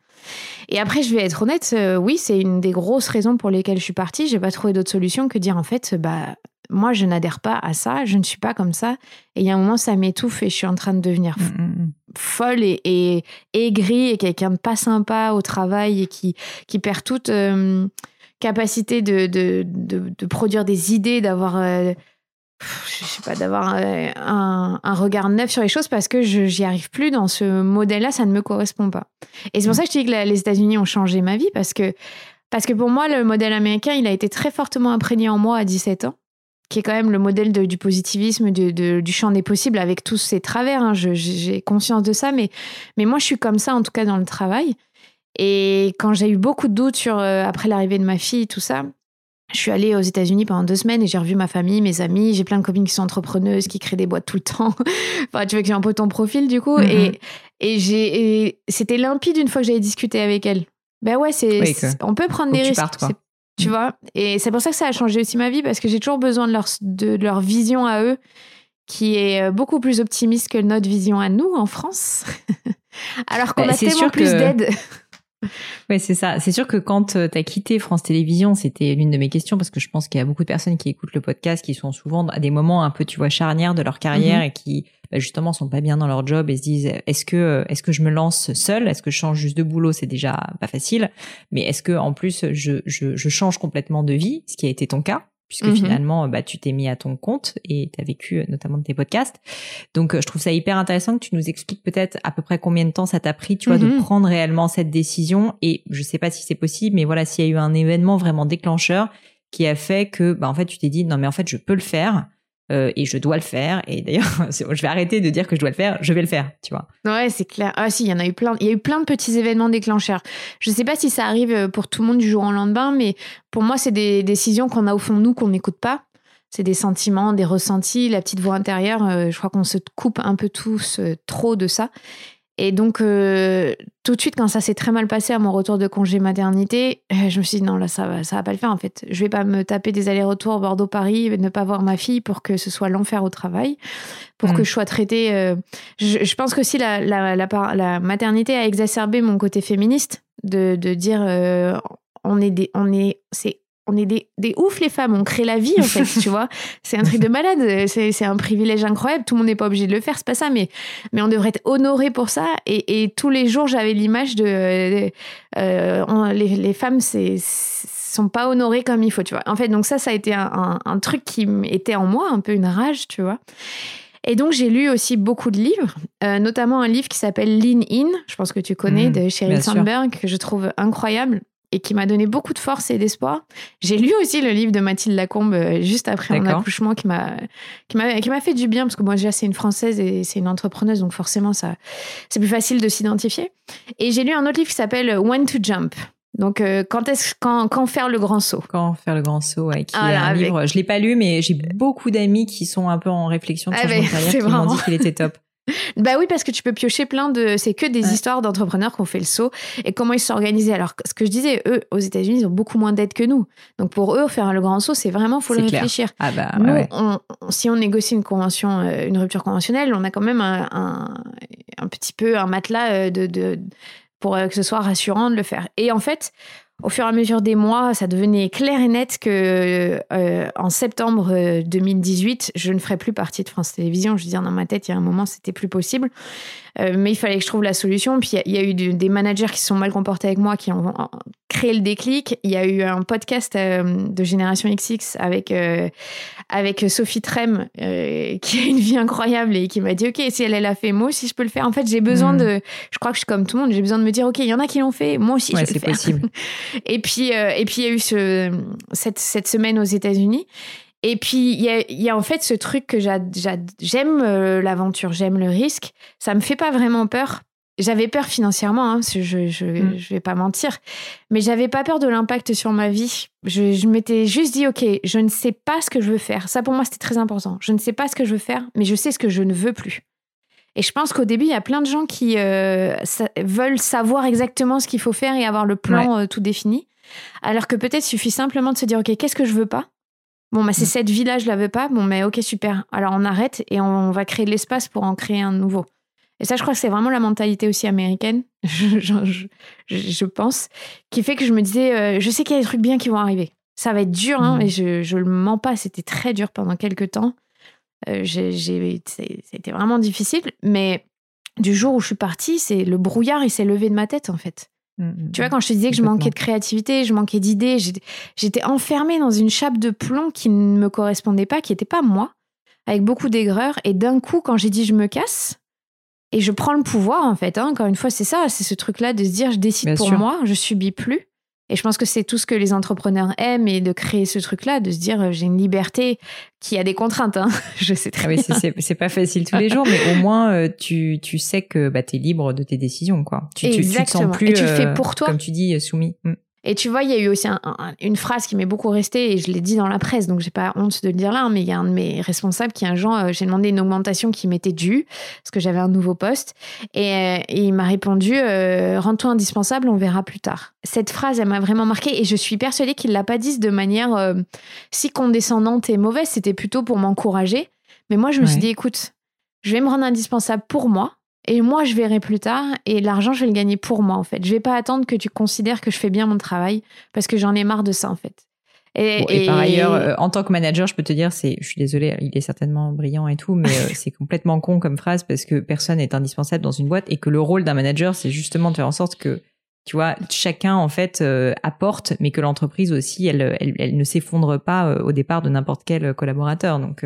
Et après, je vais être honnête, euh, oui, c'est une des grosses raisons pour lesquelles je suis partie. J'ai pas trouvé d'autre solution que dire en fait, bah moi, je n'adhère pas à ça, je ne suis pas comme ça. Et il y a un moment, ça m'étouffe et je suis en train de devenir Mm, mm, mm. folle et, et aigrie et quelqu'un de pas sympa au travail et qui, qui perd toute euh, capacité de, de, de, de produire des idées, d'avoir, euh, je sais pas, d'avoir euh, un, un regard neuf sur les choses parce que je j'y arrive plus dans ce modèle-là, ça ne me correspond pas. Et c'est pour ça que je dis que la- les États-Unis ont changé ma vie parce que, parce que pour moi, le modèle américain, il a été très fortement imprégné en moi à 17 ans qui est quand même le modèle de- du positivisme, de- de- du champ des possibles avec tous ses travers. hein. Je- J'ai conscience de ça, mais, mais moi, je suis comme ça, en tout cas, dans le travail. Et quand j'ai eu beaucoup de doutes sur, euh, après l'arrivée de ma fille, tout ça, je suis allée aux États-Unis pendant deux semaines et j'ai revu ma famille, mes amis. J'ai plein de copines qui sont entrepreneuses, qui créent des boîtes tout le temps. enfin, tu vois que j'ai un peu ton profil du coup. Et, mm-hmm. et j'ai, c'était limpide une fois que j'avais discuté avec elles. Ben ouais, c'est, on peut prendre des risques. Tu, mm. vois? Et c'est pour ça que ça a changé aussi ma vie parce que j'ai toujours besoin de leur, de leur vision à eux qui est euh, beaucoup plus optimiste que notre vision à nous en France. Alors qu'on bah, a tellement plus d'aide. Oui, c'est ça. C'est sûr que quand euh, tu as quitté France Télévisions, c'était l'une de mes questions parce que je pense qu'il y a beaucoup de personnes qui écoutent le podcast qui sont souvent à des moments un peu, tu vois, charnières de leur carrière mm-hmm. et qui bah, justement sont pas bien dans leur job et se disent est-ce que est-ce que je me lance seule? Est-ce que je change juste de boulot? C'est déjà pas facile. Mais est-ce que en plus je, je, je change complètement de vie, ce qui a été ton cas puisque mmh finalement bah tu t'es mis à ton compte et tu as vécu euh, notamment de tes podcasts. Donc euh, je trouve ça hyper intéressant que tu nous expliques peut-être à peu près combien de temps ça t'a pris, tu vois, de mmh prendre réellement cette décision. Et je sais pas si c'est possible mais voilà, s'il y a eu un événement vraiment déclencheur qui a fait que bah en fait tu t'es dit non mais en fait je peux le faire euh, et je dois le faire. Et d'ailleurs, je vais arrêter de dire que je dois le faire, je vais le faire, tu vois. Ouais, c'est clair. Ah si, il y en a eu plein. Il y a eu plein de petits événements déclencheurs. Je sais pas si ça arrive euh, pour tout le monde du jour au lendemain, mais pour moi, c'est des décisions qu'on a au fond de nous qu'on n'écoute pas. C'est des sentiments, des ressentis, la petite voix intérieure. Euh, je crois qu'on se coupe un peu tous trop de ça. Et donc, euh, tout de suite, quand ça s'est très mal passé à mon retour de congé maternité, euh, je me suis dit non, là, ça va, ça va pas le faire en fait. Je vais pas me taper des allers-retours Bordeaux-Paris, ne pas voir ma fille pour que ce soit l'enfer au travail, pour que mm. je sois traitée. Euh, je, pense que si la, la, la, maternité a exacerbé mon côté féministe, de, de dire on est des, on est, c'est on est des, des oufs les femmes, on crée la vie en fait, tu vois. C'est un truc de malade, c'est un privilège incroyable, tout le monde n'est pas obligé de le faire, c'est pas ça, mais, mais on devrait être honoré pour ça. Et, et tous les jours, j'avais l'image de... Euh, les, les, femmes, c'est sont pas honorées comme il faut, tu vois. En fait, donc ça, ça a été un, un, truc qui était en moi, un peu une rage, tu vois. Et donc, j'ai lu aussi beaucoup de livres, euh, notamment un livre qui s'appelle Lean In, je pense que tu connais, mmh, de Sheryl Sandberg, que je trouve incroyable et qui m'a donné beaucoup de force et d'espoir. J'ai lu aussi le livre de Mathilde Lacombe euh, juste après mon accouchement qui m'a qui m'a qui m'a fait du bien parce que moi déjà c'est une française et c'est une entrepreneuse donc forcément ça c'est plus facile de s'identifier. Et j'ai lu un autre livre qui s'appelle When to Jump. Donc euh, quand est-ce quand, quand faire le grand saut? Quand faire le grand saut ouais, qui est un livre je l'ai pas lu mais j'ai beaucoup d'amis qui sont un peu en réflexion de ah ben, qui m'ont dit qu'il était top. Bah oui, parce que tu peux piocher plein de. C'est que des histoires d'entrepreneurs qui ont fait le saut et comment ils se sont organisés. Alors, ce que je disais, eux, aux États-Unis, ils ont beaucoup moins d'aide que nous. Donc, pour eux, faire le grand saut, c'est vraiment, faut le réfléchir. Ah bah, nous, si on négocie une convention, euh, une rupture conventionnelle, on a quand même un, un, petit peu un matelas euh, de, de pour euh, que ce soit rassurant de le faire. Et en fait, au fur et à mesure des mois, ça devenait clair et net que euh, en septembre 2018, je ne ferais plus partie de France Télévisions. Je veux dire, dans ma tête, il y a un moment, c'était plus possible. Euh, mais il fallait que je trouve la solution. Puis il y, a eu des managers qui se sont mal comportés avec moi, qui ont créé le déclic. Il y a eu un podcast euh, de Génération XX avec, avec Sophie Trem, qui a une vie incroyable et qui m'a dit Ok, si elle, elle a fait, moi aussi je peux le faire. En fait, j'ai besoin mm. de. Je crois que je suis comme tout le monde, j'ai besoin de me dire Ok, il y en a qui l'ont fait, moi aussi je peux le faire. possible. Et puis, euh, et puis il y a eu ce, cette, cette semaine aux États-Unis. Et puis, il y a, y a, en fait ce truc que j'aime euh, l'aventure, j'aime le risque. Ça me fait pas vraiment peur. J'avais peur financièrement, hein, je, je, mm. je, vais pas mentir, mais j'avais pas peur de l'impact sur ma vie. Je, je m'étais juste dit, ok, je ne sais pas ce que je veux faire. Ça pour moi c'était très important. Je ne sais pas ce que je veux faire, mais je sais ce que je ne veux plus. Et je pense qu'au début, il y a plein de gens qui euh, veulent savoir exactement ce qu'il faut faire et avoir le plan euh, tout défini. Alors que peut-être suffit simplement de se dire, OK, qu'est-ce que je veux pas? Bon, bah, c'est mm. cette vie-là, je la veux pas. Bon, mais OK, super. Alors on arrête et on va créer de l'espace pour en créer un nouveau. Et ça, je crois que c'est vraiment la mentalité aussi américaine, je, je, pense, qui fait que je me disais, euh, je sais qu'il y a des trucs bien qui vont arriver. Ça va être dur, hein, mais mm. je ne le mens pas, c'était très dur pendant quelques temps. Euh, c'était vraiment difficile, mais du jour où je suis partie, c'est le brouillard, il s'est levé de ma tête en fait. Mmh, mmh, tu vois, mmh. quand je te disais que je manquais de créativité, je manquais d'idées, j'étais enfermée dans une chape de plomb qui ne me correspondait pas, qui n'était pas moi, avec beaucoup d'aigreur. Et d'un coup, quand j'ai dit je me casse, et je prends le pouvoir en fait, hein, encore une fois, c'est ça, c'est ce truc-là de se dire je décide pour moi, je subis plus. Et je pense que c'est tout ce que les entrepreneurs aiment et de créer ce truc-là, de se dire euh, j'ai une liberté qui a des contraintes. Hein. je sais très ah bien. C'est pas facile tous les jours, mais au moins euh, tu, tu sais que bah, tu es libre de tes décisions. Quoi. Tu, Exactement. Tu, te sens plus, et tu fais pour toi. Comme tu dis, soumis. Et tu vois, il y a eu aussi une phrase qui m'est beaucoup restée et je l'ai dit dans la presse, donc j'ai pas honte de le dire là, hein, mais il y a un de mes responsables qui un jour, euh, j'ai demandé une augmentation qui m'était due parce que j'avais un nouveau poste et, euh, il m'a répondu euh, rends-toi indispensable, on verra plus tard. Cette phrase, elle m'a vraiment marquée et je suis persuadée qu'il l'a pas dit de manière si condescendante et mauvaise, c'était plutôt pour m'encourager. Mais moi, je me suis dit écoute, je vais me rendre indispensable pour moi et moi, je verrai plus tard. Et l'argent, je vais le gagner pour moi, en fait. Je vais pas attendre que tu considères que je fais bien mon travail parce que j'en ai marre de ça, en fait. Et, par ailleurs, euh, en tant que manager, je peux te dire, c'est, je suis désolée, il est certainement brillant et tout, mais euh, c'est complètement con comme phrase parce que personne n'est indispensable dans une boîte et que le rôle d'un manager, c'est justement de faire en sorte que, tu vois, chacun en fait euh, apporte, mais que l'entreprise aussi, elle, elle, elle ne s'effondre pas au départ de n'importe quel collaborateur. Donc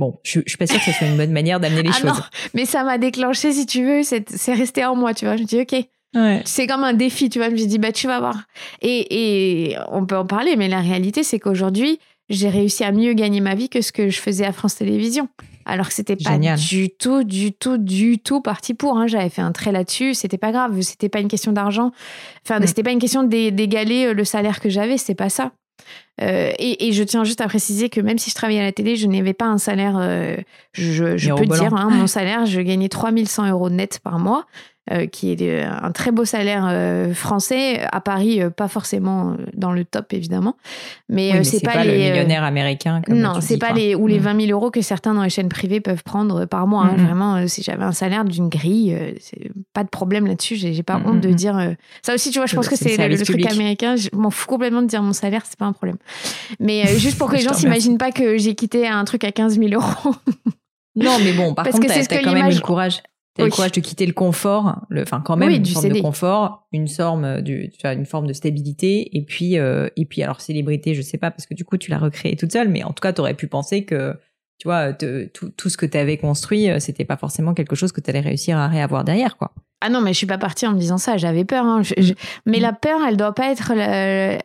Bon, je, je suis pas sûre que ce soit une bonne manière d'amener les ah choses. Non, mais ça m'a déclenché, si tu veux, c'est resté en moi, tu vois. Je me dis, ok. Ouais. C'est comme un défi, tu vois. Je me dis, bah, tu vas voir. Et, et on peut en parler, mais la réalité, c'est qu'aujourd'hui, j'ai réussi à mieux gagner ma vie que ce que je faisais à France Télévisions. Alors que c'était pas du tout, du tout, du tout parti pour. Hein. J'avais fait un trait là-dessus. C'était pas grave. C'était pas une question d'argent. Enfin, mm. c'était pas une question d'égaler le salaire que j'avais. C'est pas ça. Euh, et, je tiens juste à préciser que même si je travaillais à la télé, je n'avais pas un salaire, euh, je, je peux dire, hein, mon salaire, je gagnais 3100 euros net par mois. Euh, qui est euh, un très beau salaire euh, français à Paris, pas forcément dans le top évidemment, mais c'est pas, les le millionnaire américain. non, c'est pas les ou les 20 mm. 000 euros que certains dans les chaînes privées peuvent prendre par mois. Hein. Vraiment, si j'avais un salaire d'une grille, pas de problème là-dessus. J'ai pas honte de dire ça aussi. Tu vois, je pense que c'est le, truc américain. Je m'en fous complètement de dire mon salaire, c'est pas un problème. Mais juste pour que les gens s'imaginent pas que j'ai quitté un truc à 15 000 euros. non, mais bon, par contre, t'as quand même eu le courage. T'as le courage de quitter le confort, le, enfin quand même une forme de confort, une forme du, une forme de stabilité, et puis euh, et puis alors célébrité, je sais pas parce que du coup tu l'as recréé toute seule, mais en tout cas t'aurais pu penser que tu vois tout, tout ce que t'avais construit, euh, c'était pas forcément quelque chose que t'allais réussir à réavoir derrière quoi. Ah non, mais je suis pas partie en me disant ça. J'avais peur. Hein. Mais mm. la peur, elle doit pas être.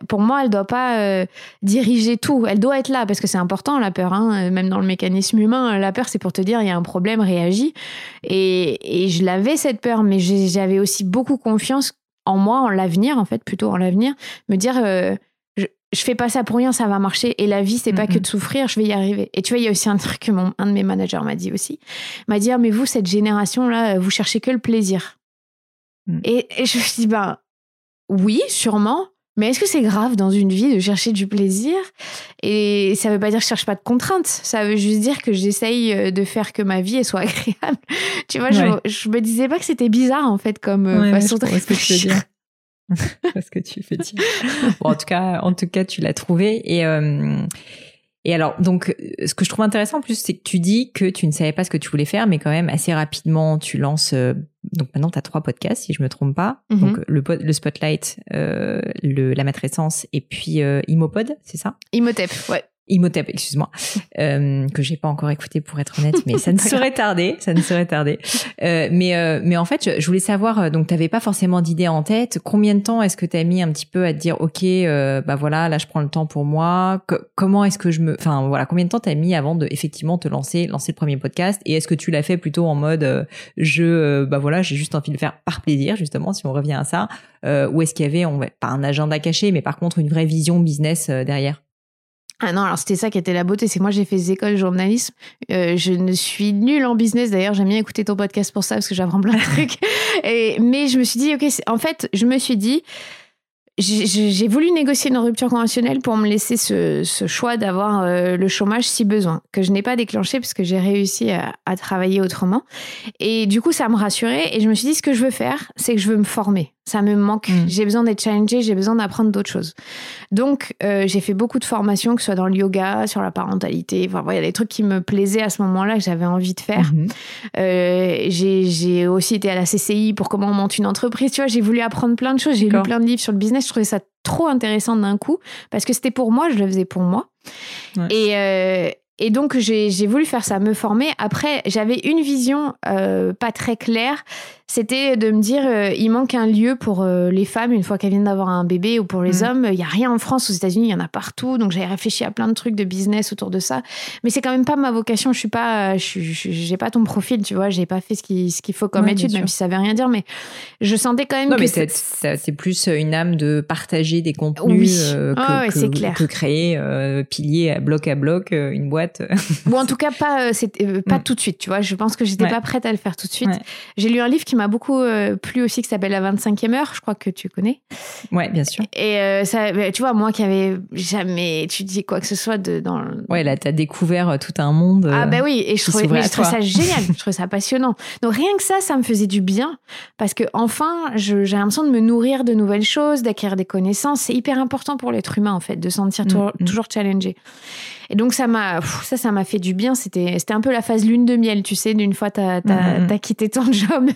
Pour moi, elle doit pas euh, diriger tout. Elle doit être là parce que c'est important la peur. Hein. Même dans le mécanisme humain, la peur, c'est pour te dire il y a un problème, réagis. Et, et je l'avais cette peur, mais j'avais aussi beaucoup confiance en moi, en l'avenir en fait, plutôt en l'avenir. Me dire euh, je, je fais pas ça pour rien, ça va marcher. Et la vie, c'est pas que de souffrir, je vais y arriver. Et tu vois, il y a aussi un truc que mon, un de mes managers m'a dit aussi. m'a dit, ah, mais vous, cette génération-là, vous cherchez que le plaisir. Mm. Et, je me suis dit, ben oui, sûrement. Mais est-ce que c'est grave dans une vie de chercher du plaisir? Et ça veut pas dire que je cherche pas de contraintes. Ça veut juste dire que j'essaye euh, de faire que ma vie soit agréable. tu vois, je, me disais pas que c'était bizarre en fait comme euh, façon de réfléchir. Parce que tu fais dire. bon, en tout cas, en tout cas, tu l'as trouvé et. Euh, et alors, donc, ce que je trouve intéressant en plus, c'est que tu dis que tu ne savais pas ce que tu voulais faire, mais quand même assez rapidement, tu lances. Euh, donc maintenant, tu as trois podcasts, si je me trompe pas. Mhm. Donc le, le Spotlight, euh, le, la matrescence et puis euh, Imopod, c'est ça? Imotep, ouais. Imhotep, excuse-moi, euh, que j'ai pas encore écouté pour être honnête, mais ça ne serait tardé, ça ne serait tardé. Euh, mais euh, mais en fait, je, voulais savoir, euh, donc t'avais pas forcément d'idée en tête. Combien de temps est-ce que t'as mis un petit peu à te dire, ok, euh, bah voilà, là je prends le temps pour moi. comment est-ce que je me, enfin voilà, combien de temps t'as mis avant de effectivement te lancer, lancer le premier podcast? Et est-ce que tu l'as fait plutôt en mode, je, bah voilà, j'ai juste envie de le faire par plaisir, justement, si on revient à ça, ou est-ce qu'il y avait, on va, pas un agenda caché, mais par contre une vraie vision business derrière? Ah non, alors c'était ça qui était la beauté, c'est moi j'ai fait des écoles de journalisme. Euh, je ne suis nulle en business d'ailleurs, j'aime bien écouter ton podcast pour ça parce que j'apprends plein de trucs. Et, mais je me suis dit, ok, en fait, je me suis dit, j'ai voulu négocier une rupture conventionnelle pour me laisser ce, ce choix d'avoir euh, le chômage si besoin, que je n'ai pas déclenché parce que j'ai réussi à, à, travailler autrement. Et du coup, ça me rassurait et je me suis dit, ce que je veux faire, c'est que je veux me former. Ça me manque. Mm. J'ai besoin d'être challengée, j'ai besoin d'apprendre d'autres choses. Donc, euh, j'ai fait beaucoup de formations, que ce soit dans le yoga, sur la parentalité. Enfin, il y a des trucs qui me plaisaient à ce moment-là, que j'avais envie de faire. Mm-hmm. Euh, j'ai aussi été à la CCI pour comment on monte une entreprise. Tu vois, j'ai voulu apprendre plein de choses. J'ai lu plein de livres sur le business. Je trouvais ça trop intéressant d'un coup parce que c'était pour moi, je le faisais pour moi. Et, euh, et donc, j'ai voulu faire ça, me former. Après, j'avais une vision euh, pas très claire c'était de me dire euh, il manque un lieu pour euh, les femmes une fois qu'elles viennent d'avoir un bébé ou pour les Mm. hommes. Il y a rien en France, aux États-Unis, il y en a partout. Donc j'avais réfléchi à plein de trucs de business autour de ça. Mais c'est quand même pas ma vocation. Je suis pas, je suis- je j'ai pas ton profil, tu vois. J'ai pas fait ce qu'il ce qu'il faut comme Ouais, étude, même si ça veut rien dire. Mais je sentais quand même Non, que mais c'est- plus une âme de partager des contenus Oui. euh, que, Ah que- clair. que créer euh, pilier à bloc à bloc euh, une boîte. ou en tout cas pas, euh, euh, pas Mm. tout de suite. Tu vois, je pense que j'étais Ouais. pas prête à le faire tout de suite. Ouais. J'ai lu un livre qui m'a beaucoup euh, plu aussi, qui s'appelle La 25e heure. Je crois que tu connais. ouais, bien sûr. Et euh, ça, bah, tu vois, moi qui avais jamais étudié quoi que ce soit de, dans le- Ouais, là, t'as découvert euh, tout un monde. Ah euh, bah oui, et je qui trouvais, mais je trouvais ça génial, je trouvais ça passionnant. Donc rien que ça, ça me faisait du bien parce que enfin, j'ai l'impression de me nourrir de nouvelles choses, d'acquérir des connaissances. C'est hyper important pour l'être humain en fait, de se sentir toujours, Mm, mm. toujours challengé. Et donc ça m'a, ça, ça m'a fait du bien. C'était, c'était un peu la phase lune de miel, tu sais, d'une fois t'as, t'as, Mm, mm. t'as quitté ton job,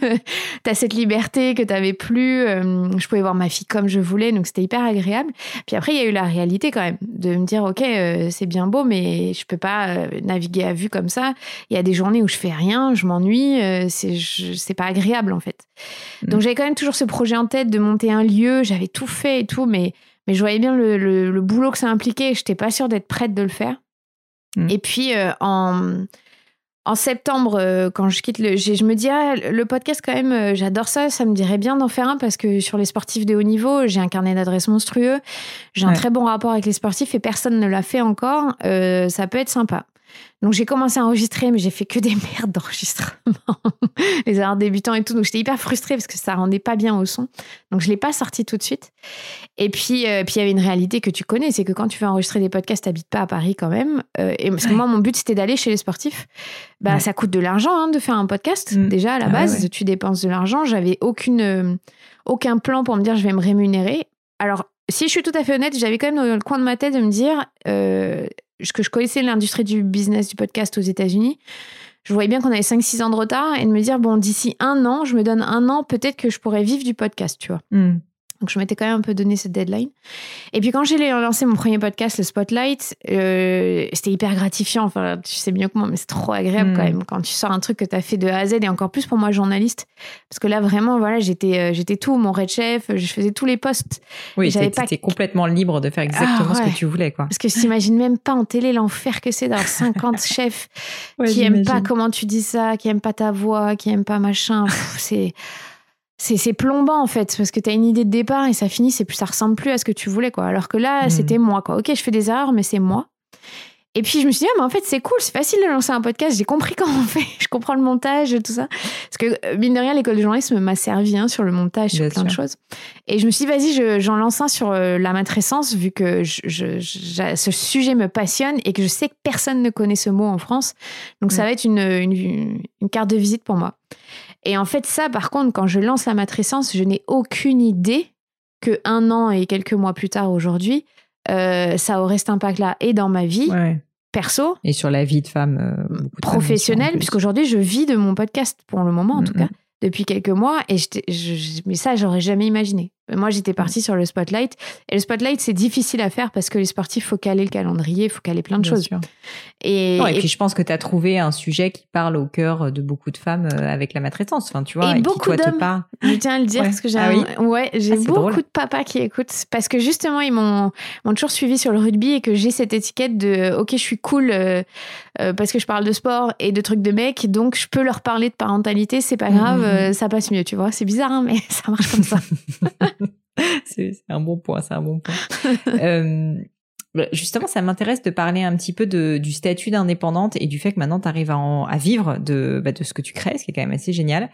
t'as cette liberté que t'avais plus. euh, je pouvais voir ma fille comme je voulais, donc c'était hyper agréable. Puis après, il y a eu la réalité quand même, de me dire, ok, euh, c'est bien beau, mais je peux pas euh, naviguer à vue comme ça. Il y a des journées où je fais rien, je m'ennuie, c'est, je- c'est pas agréable en fait. Mm. Donc j'avais quand même toujours ce projet en tête de monter un lieu, j'avais tout fait et tout, mais, mais je voyais bien le, le- le boulot que ça impliquait et j'étais pas sûre d'être prête de le faire. Mm. Et puis euh, en, en septembre, euh, quand je quitte le. Je me dis, ah, le podcast, quand même, euh, j'adore ça. Ça me dirait bien d'en faire un parce que sur les sportifs de haut niveau, j'ai un carnet d'adresses monstrueux. J'ai un très bon rapport avec les sportifs et personne ne l'a fait encore. Euh, ça peut être sympa. Donc j'ai commencé à enregistrer, mais j'ai fait que des merdes d'enregistrement. les erreurs débutants et tout. Donc j'étais hyper frustrée parce que ça rendait pas bien au son. Donc je l'ai pas sorti tout de suite. Et puis, euh, puis il y avait une réalité que tu connais, c'est que quand tu veux enregistrer des podcasts, t'habites pas à Paris quand même. Euh, et parce que Ouais. moi, mon but c'était d'aller chez les sportifs. Bah, Ouais. ça coûte de l'argent hein, de faire un podcast. Mm. Déjà à la Ah base, ouais. tu dépenses de l'argent. J'avais aucune, euh, aucun plan pour me dire je vais me rémunérer. Alors, si je suis tout à fait honnête, j'avais quand même dans le coin de ma tête de me dire que je connaissais l'industrie du business du podcast aux États-Unis. Je voyais bien qu'on avait 5-6 ans de retard et de me dire, bon, d'ici un an, je me donne un an, peut-être que je pourrais vivre du podcast, tu vois. Mm. Donc, je m'étais quand même un peu donné cette deadline. Et puis, quand j'ai lancé mon premier podcast, le Spotlight, euh, c'était hyper gratifiant. Enfin, tu sais mieux que moi, mais c'est trop agréable quand même quand tu sors un truc que tu as fait de A à Z et encore plus pour moi, journaliste. Parce que là, vraiment, voilà, j'étais euh, j'étais tout, mon red chef, je faisais tous les posts. Oui, J'avais pas- complètement libre de faire exactement Ah, ce que tu voulais, quoi. Parce que je t'imagine même pas en télé l'enfer que c'est d'avoir 50 chefs Ouais, qui aiment pas comment tu dis ça, qui aiment pas ta voix, qui aiment pas machin. C'est c'est plombant en fait parce que t'as une idée de départ et ça finit c'est plus ça ressemble plus à ce que tu voulais quoi. Alors que là Mm. c'était moi quoi. Ok je fais des erreurs mais c'est moi. Et puis je me suis dit ah, mais en fait c'est cool c'est facile de lancer un podcast j'ai compris comment on fait je comprends le montage tout ça parce que euh, mine de rien l'école de journalisme m'a servi hein, sur le montage sur Bien plein de choses et je me suis dit vas-y je- j'en lance un sur euh, la matrescence vu que je, je- je- ce sujet me passionne et que je sais que personne ne connaît ce mot en France donc ça Mm. va être une, une, une carte de visite pour moi et en fait ça par contre quand je lance la matrescence je n'ai aucune idée que un an et quelques mois plus tard aujourd'hui euh, ça aurait cet impact là et dans ma vie Ouais. perso Et sur la vie de femme. euh, professionnelle, puisqu'aujourd'hui je vis de mon podcast pour le moment en tout cas, depuis quelques mois, et j'étais- je, je- mais ça j'aurais jamais imaginé. Moi j'étais partie sur le spotlight, et le spotlight c'est difficile à faire parce que les sportifs faut caler le calendrier, faut caler plein de Bien choses. sûr. Et, Non, et, et- puis je pense que tu as trouvé un sujet qui parle au cœur de beaucoup de femmes euh, avec la matrescence. Enfin, tu vois, Et et, beaucoup d'hommes. je tiens à le dire Ouais. parce que j'ai Ah ouais, j'ai Ah, beaucoup drôle. de papas qui écoutent parce que justement ils m'ont toujours suivi sur le rugby et que j'ai cette étiquette de ok je suis cool euh, euh, parce que je parle de sport et de trucs de mecs donc je peux leur parler de parentalité c'est pas grave Mhm. euh, ça passe mieux tu vois c'est bizarre hein, mais ça marche comme ça c'est un bon point, c'est un bon point. Euh, bah, justement, ça m'intéresse de parler un petit peu de, du statut d'indépendante et du fait que maintenant tu arrives à, en- à vivre de, bah, de ce que tu crées, ce qui est quand même assez génial.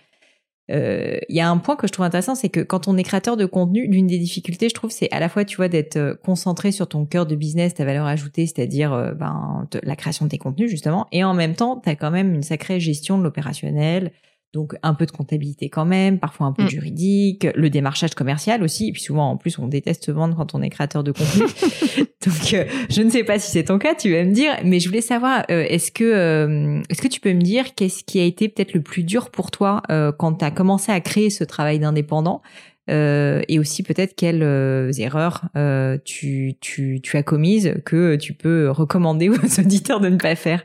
Euh, Il y a un point que je trouve intéressant, c'est que quand on est créateur de contenu, l'une des difficultés, je trouve, c'est à la fois, tu vois, d'être euh, concentré sur ton cœur de business, ta valeur ajoutée, c'est-à-dire euh, ben, la création de tes contenus, justement, et en même temps, tu as quand même une sacrée gestion de l'opérationnel, donc un peu de comptabilité quand même, parfois un peu de Mm. juridique, le démarchage commercial aussi, et puis souvent en plus on déteste vendre quand on est créateur de contenu. donc euh, je ne sais pas si c'est ton cas, tu vas me dire, mais je voulais savoir euh, est-ce que euh, est-ce que tu peux me dire qu'est-ce qui a été peut-être le plus dur pour toi quand tu as commencé à créer ce travail d'indépendant euh, et aussi peut-être quelles euh, erreurs euh, tu, tu, tu as commises que tu peux recommander aux auditeurs de ne pas faire.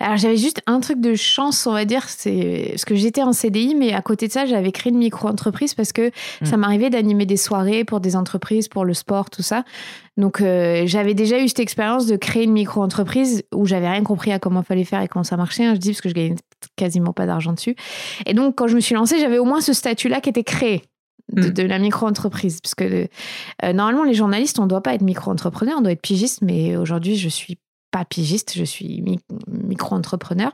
Alors j'avais juste un truc de chance, on va dire, c'est parce que j'étais en CDI, mais à côté de ça, j'avais créé une micro-entreprise parce que Mm. ça m'arrivait d'animer des soirées pour des entreprises, pour le sport, tout ça. Donc j'avais déjà eu cette expérience de créer une micro-entreprise où j'avais rien compris à comment fallait faire et comment ça marchait. hein, je dis parce que je gagnais quasiment pas d'argent dessus. Et donc quand je me suis lancée, j'avais au moins ce statut-là qui était créé. De, Mm. de la micro-entreprise. Parce que euh, normalement, les journalistes, on ne doit pas être micro-entrepreneur, on doit être pigiste, mais aujourd'hui, je suis pas pigiste, je suis mi- micro-entrepreneur.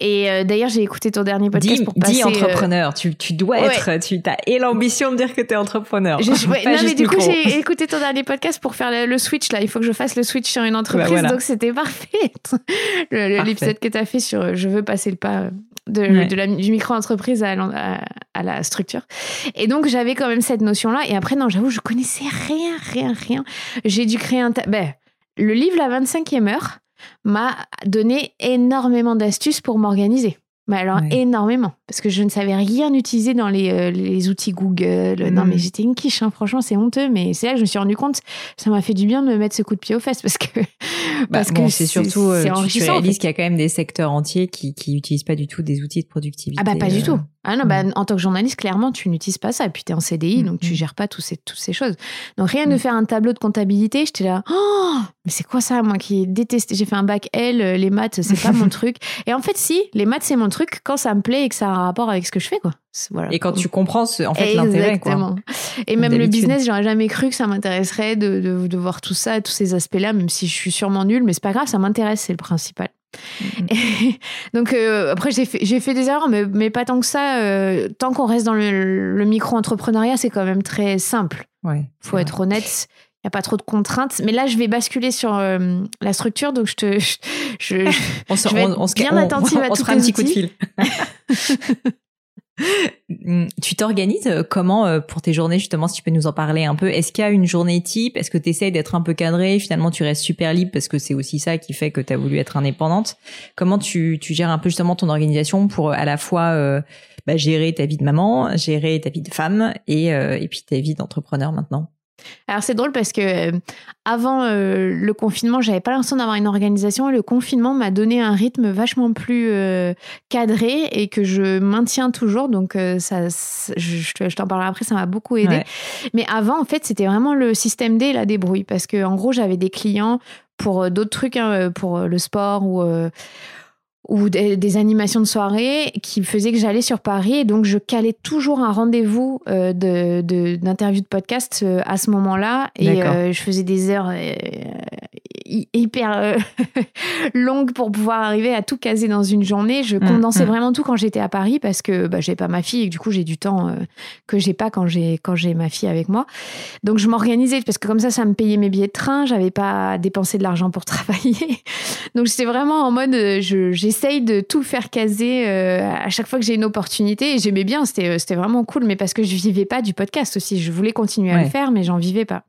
Et euh, d'ailleurs, j'ai écouté ton dernier podcast Dis, pour passer. dis euh, entrepreneur, tu, tu dois ouais. être, tu as et l'ambition de dire que tu es entrepreneur. je- ouais, Pas non, mais du coup, j'ai écouté ton dernier podcast pour faire le, le switch là. Il faut que je fasse le switch sur une entreprise, Bah, voilà. donc c'était parfait. L'épisode que tu as fait sur euh, Je veux passer le pas euh, de, Ouais. de la, du micro-entreprise à, l'en- à, à la structure. Et donc, j'avais quand même cette notion-là. Et après, non, j'avoue, je connaissais rien, rien, rien. J'ai dû créer un. Ben, le livre La 25e heure m'a donné énormément d'astuces pour m'organiser. Mais alors, Ouais. énormément. Parce que je ne savais rien utiliser dans les, euh, les outils Google. Non, mais j'étais une quiche, hein. franchement, c'est honteux. Mais c'est là que je me suis rendu compte, ça m'a fait du bien de me mettre ce coup de pied aux fesses. Parce que. Bah, parce bon, que c'est surtout, euh, c'est tu- tu, en réalises fait. qu'il y a quand même des secteurs entiers qui qui utilisent pas du tout des outils de productivité. Ah bah pas du euh, tout. Ah non, bah, mm. en tant que journaliste, clairement, tu n'utilises pas ça. Et puis tu es en CDI, Mm, donc tu gères pas tous ces, toutes ces choses. Donc rien de faire un tableau de comptabilité, j'étais là, oh, mais c'est quoi ça, moi qui déteste. J'ai fait un bac L, les maths, c'est pas mon truc. Et en fait, si, les maths, c'est mon truc quand ça me plaît et que ça un rapport avec ce que je fais, quoi. Voilà. Et quand tu comprends ce- en fait l'intérêt quoi. Exactement. Et même le business, j'aurais jamais cru que ça m'intéresserait de, de, de voir tout ça, tous ces aspects-là, même si je suis sûrement nulle, mais c'est pas grave, ça m'intéresse, c'est le principal. Mm. Donc euh, après j'ai fait j'ai fait des erreurs mais, mais pas tant que ça euh, tant qu'on reste dans le, le micro-entrepreneuriat c'est quand même très simple Ouais. faut être honnête n'y a pas trop de contraintes. Mais là je vais basculer sur euh, la structure donc je te je, On se, Je vais on, être on se- bien attentive à on se fera un petit coup de fil. Mm, tu t'organises euh, comment euh, pour tes journées justement si tu peux nous en parler un peu? Est-ce qu'il y a une journée type? Est-ce que tu essayes d'être un peu cadré? Finalement tu restes super libre parce que c'est aussi ça qui fait que tu as voulu être indépendante. Comment tu, tu gères un peu justement ton organisation pour à la fois euh, bah, gérer ta vie de maman, gérer ta vie de femme et, euh, et puis ta vie d'entrepreneur maintenant? Alors c'est drôle parce que euh, avant euh, le confinement j'avais pas l'impression d'avoir une organisation et le confinement m'a donné un rythme vachement plus euh, cadré et que je maintiens toujours donc ça, je, je te- je t'en parlerai après ça m'a beaucoup aidé Ouais. Mais avant, en fait, c'était vraiment le système D et la débrouille. Parce que, en gros, j'avais des clients pour d'autres trucs, hein, pour le sport ou, ou des, des animations de soirée qui faisaient que j'allais sur Paris. Et donc, je calais toujours un rendez-vous euh, de, de- d'interview de, podcast euh, à ce moment-là. Et euh, je faisais des heures euh, hyper euh, longues pour pouvoir arriver à tout caser dans une journée. Je condensais mm. vraiment tout quand j'étais à Paris parce que bah, j'avais pas ma fille et que du coup, j'ai du temps euh, que j'ai pas quand j'ai quand j'ai ma fille avec moi. Donc je m'organisais parce que comme ça ça me payait mes billets de train, j'avais pas à dépenser de l'argent pour travailler. Donc j'étais vraiment en mode euh, je- j'essaye de tout faire caser à chaque fois que j'ai une opportunité et j'aimais bien, c'était c'était vraiment cool mais parce que je vivais pas du podcast aussi, je voulais continuer à Ouais. le faire mais j'en vivais pas.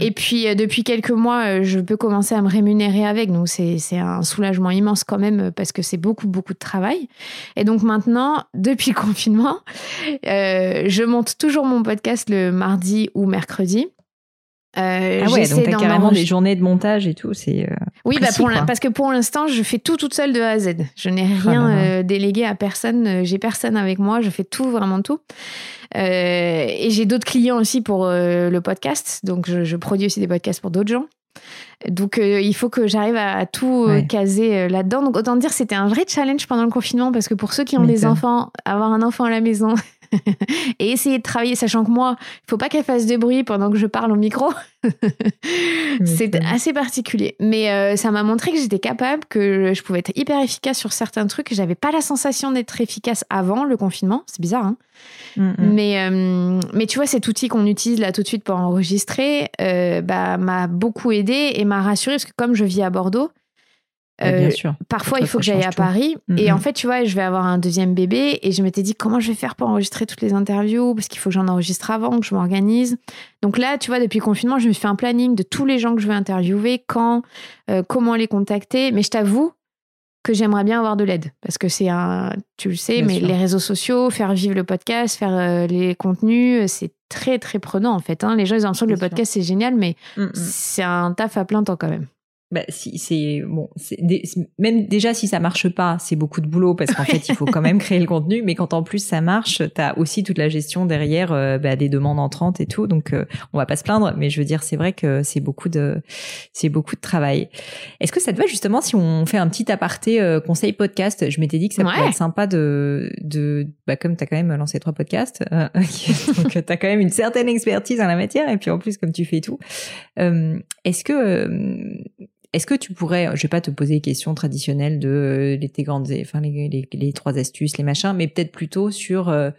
Et puis depuis quelques mois, je peux commencer à me rémunérer avec. Donc c'est un soulagement immense quand même euh, parce que c'est beaucoup beaucoup de travail. Et donc maintenant, depuis le confinement, euh, je monte toujours mon podcast le mardi ou mercredi. Euh, Ah ouais, donc t'as carrément des journées de montage et tout. C'est euh, Oui, bah pour parce que pour l'instant, je fais tout toute seule de A à Z. Je n'ai Oh rien là. euh, délégué à personne. J'ai personne avec moi. Je fais tout, vraiment tout. Et j'ai d'autres clients aussi pour le podcast. Donc, je, je produis aussi des podcasts pour d'autres gens. Donc, euh, il faut que j'arrive à, à tout euh, Ouais. caser euh, là-dedans. Donc, autant dire, c'était un vrai challenge pendant le confinement parce que pour ceux qui ont des enfants, avoir un enfant à la maison et essayer de travailler, sachant que moi, il faut pas qu'elle fasse de bruit pendant que je parle au micro. C'est assez particulier. Mais euh, ça m'a montré que j'étais capable, que je pouvais être hyper efficace sur certains trucs. J'avais pas la sensation d'être efficace avant le confinement. C'est bizarre, hein Mm, mais, euh, mais tu vois, cet outil qu'on utilise là tout de suite pour enregistrer euh, bah, m'a beaucoup aidé et m'a rassuré parce que comme je vis à Bordeaux, euh, bien sûr. parfois il faut que j'aille à tout. Paris. Et en fait, tu vois, je vais avoir un deuxième bébé et je m'étais dit comment je vais faire pour enregistrer toutes les interviews? Parce qu'il faut que j'en enregistre avant, que je m'organise. Donc là, tu vois, depuis le confinement, je me fait un planning de tous les gens que je vais interviewer, quand, euh, comment les contacter. Mais je t'avoue que j'aimerais bien avoir de l'aide. Parce que c'est un, tu le sais, mais les réseaux sociaux, faire vivre le podcast, faire euh, les contenus, c'est très, très prenant en fait. Hein. Les gens, ils ont l'impression que le podcast, c'est génial, mais mm, c'est un taf à plein temps quand même bah, si c'est bon, c'est même déjà si ça marche pas, c'est beaucoup de boulot parce qu'en fait il faut quand même créer le contenu. Mais quand en plus ça marche, t'as aussi toute la gestion derrière euh, bah, des demandes entrantes et tout. Donc euh, on va pas se plaindre, mais je veux dire c'est vrai que c'est beaucoup de c'est beaucoup de travail. Est-ce que ça te va justement si on fait un petit aparté euh, conseil podcast? Je m'étais dit que ça pourrait être sympa de de bah, comme t'as quand même lancé trois podcasts, donc t'as quand même une certaine expertise en la matière et puis en plus comme tu fais tout, est-ce que est-ce que tu pourrais, je vais pas te poser les questions traditionnelles de euh, les, tes grandes, enfin les, trois astuces, les machins, mais peut-être plutôt sur euh,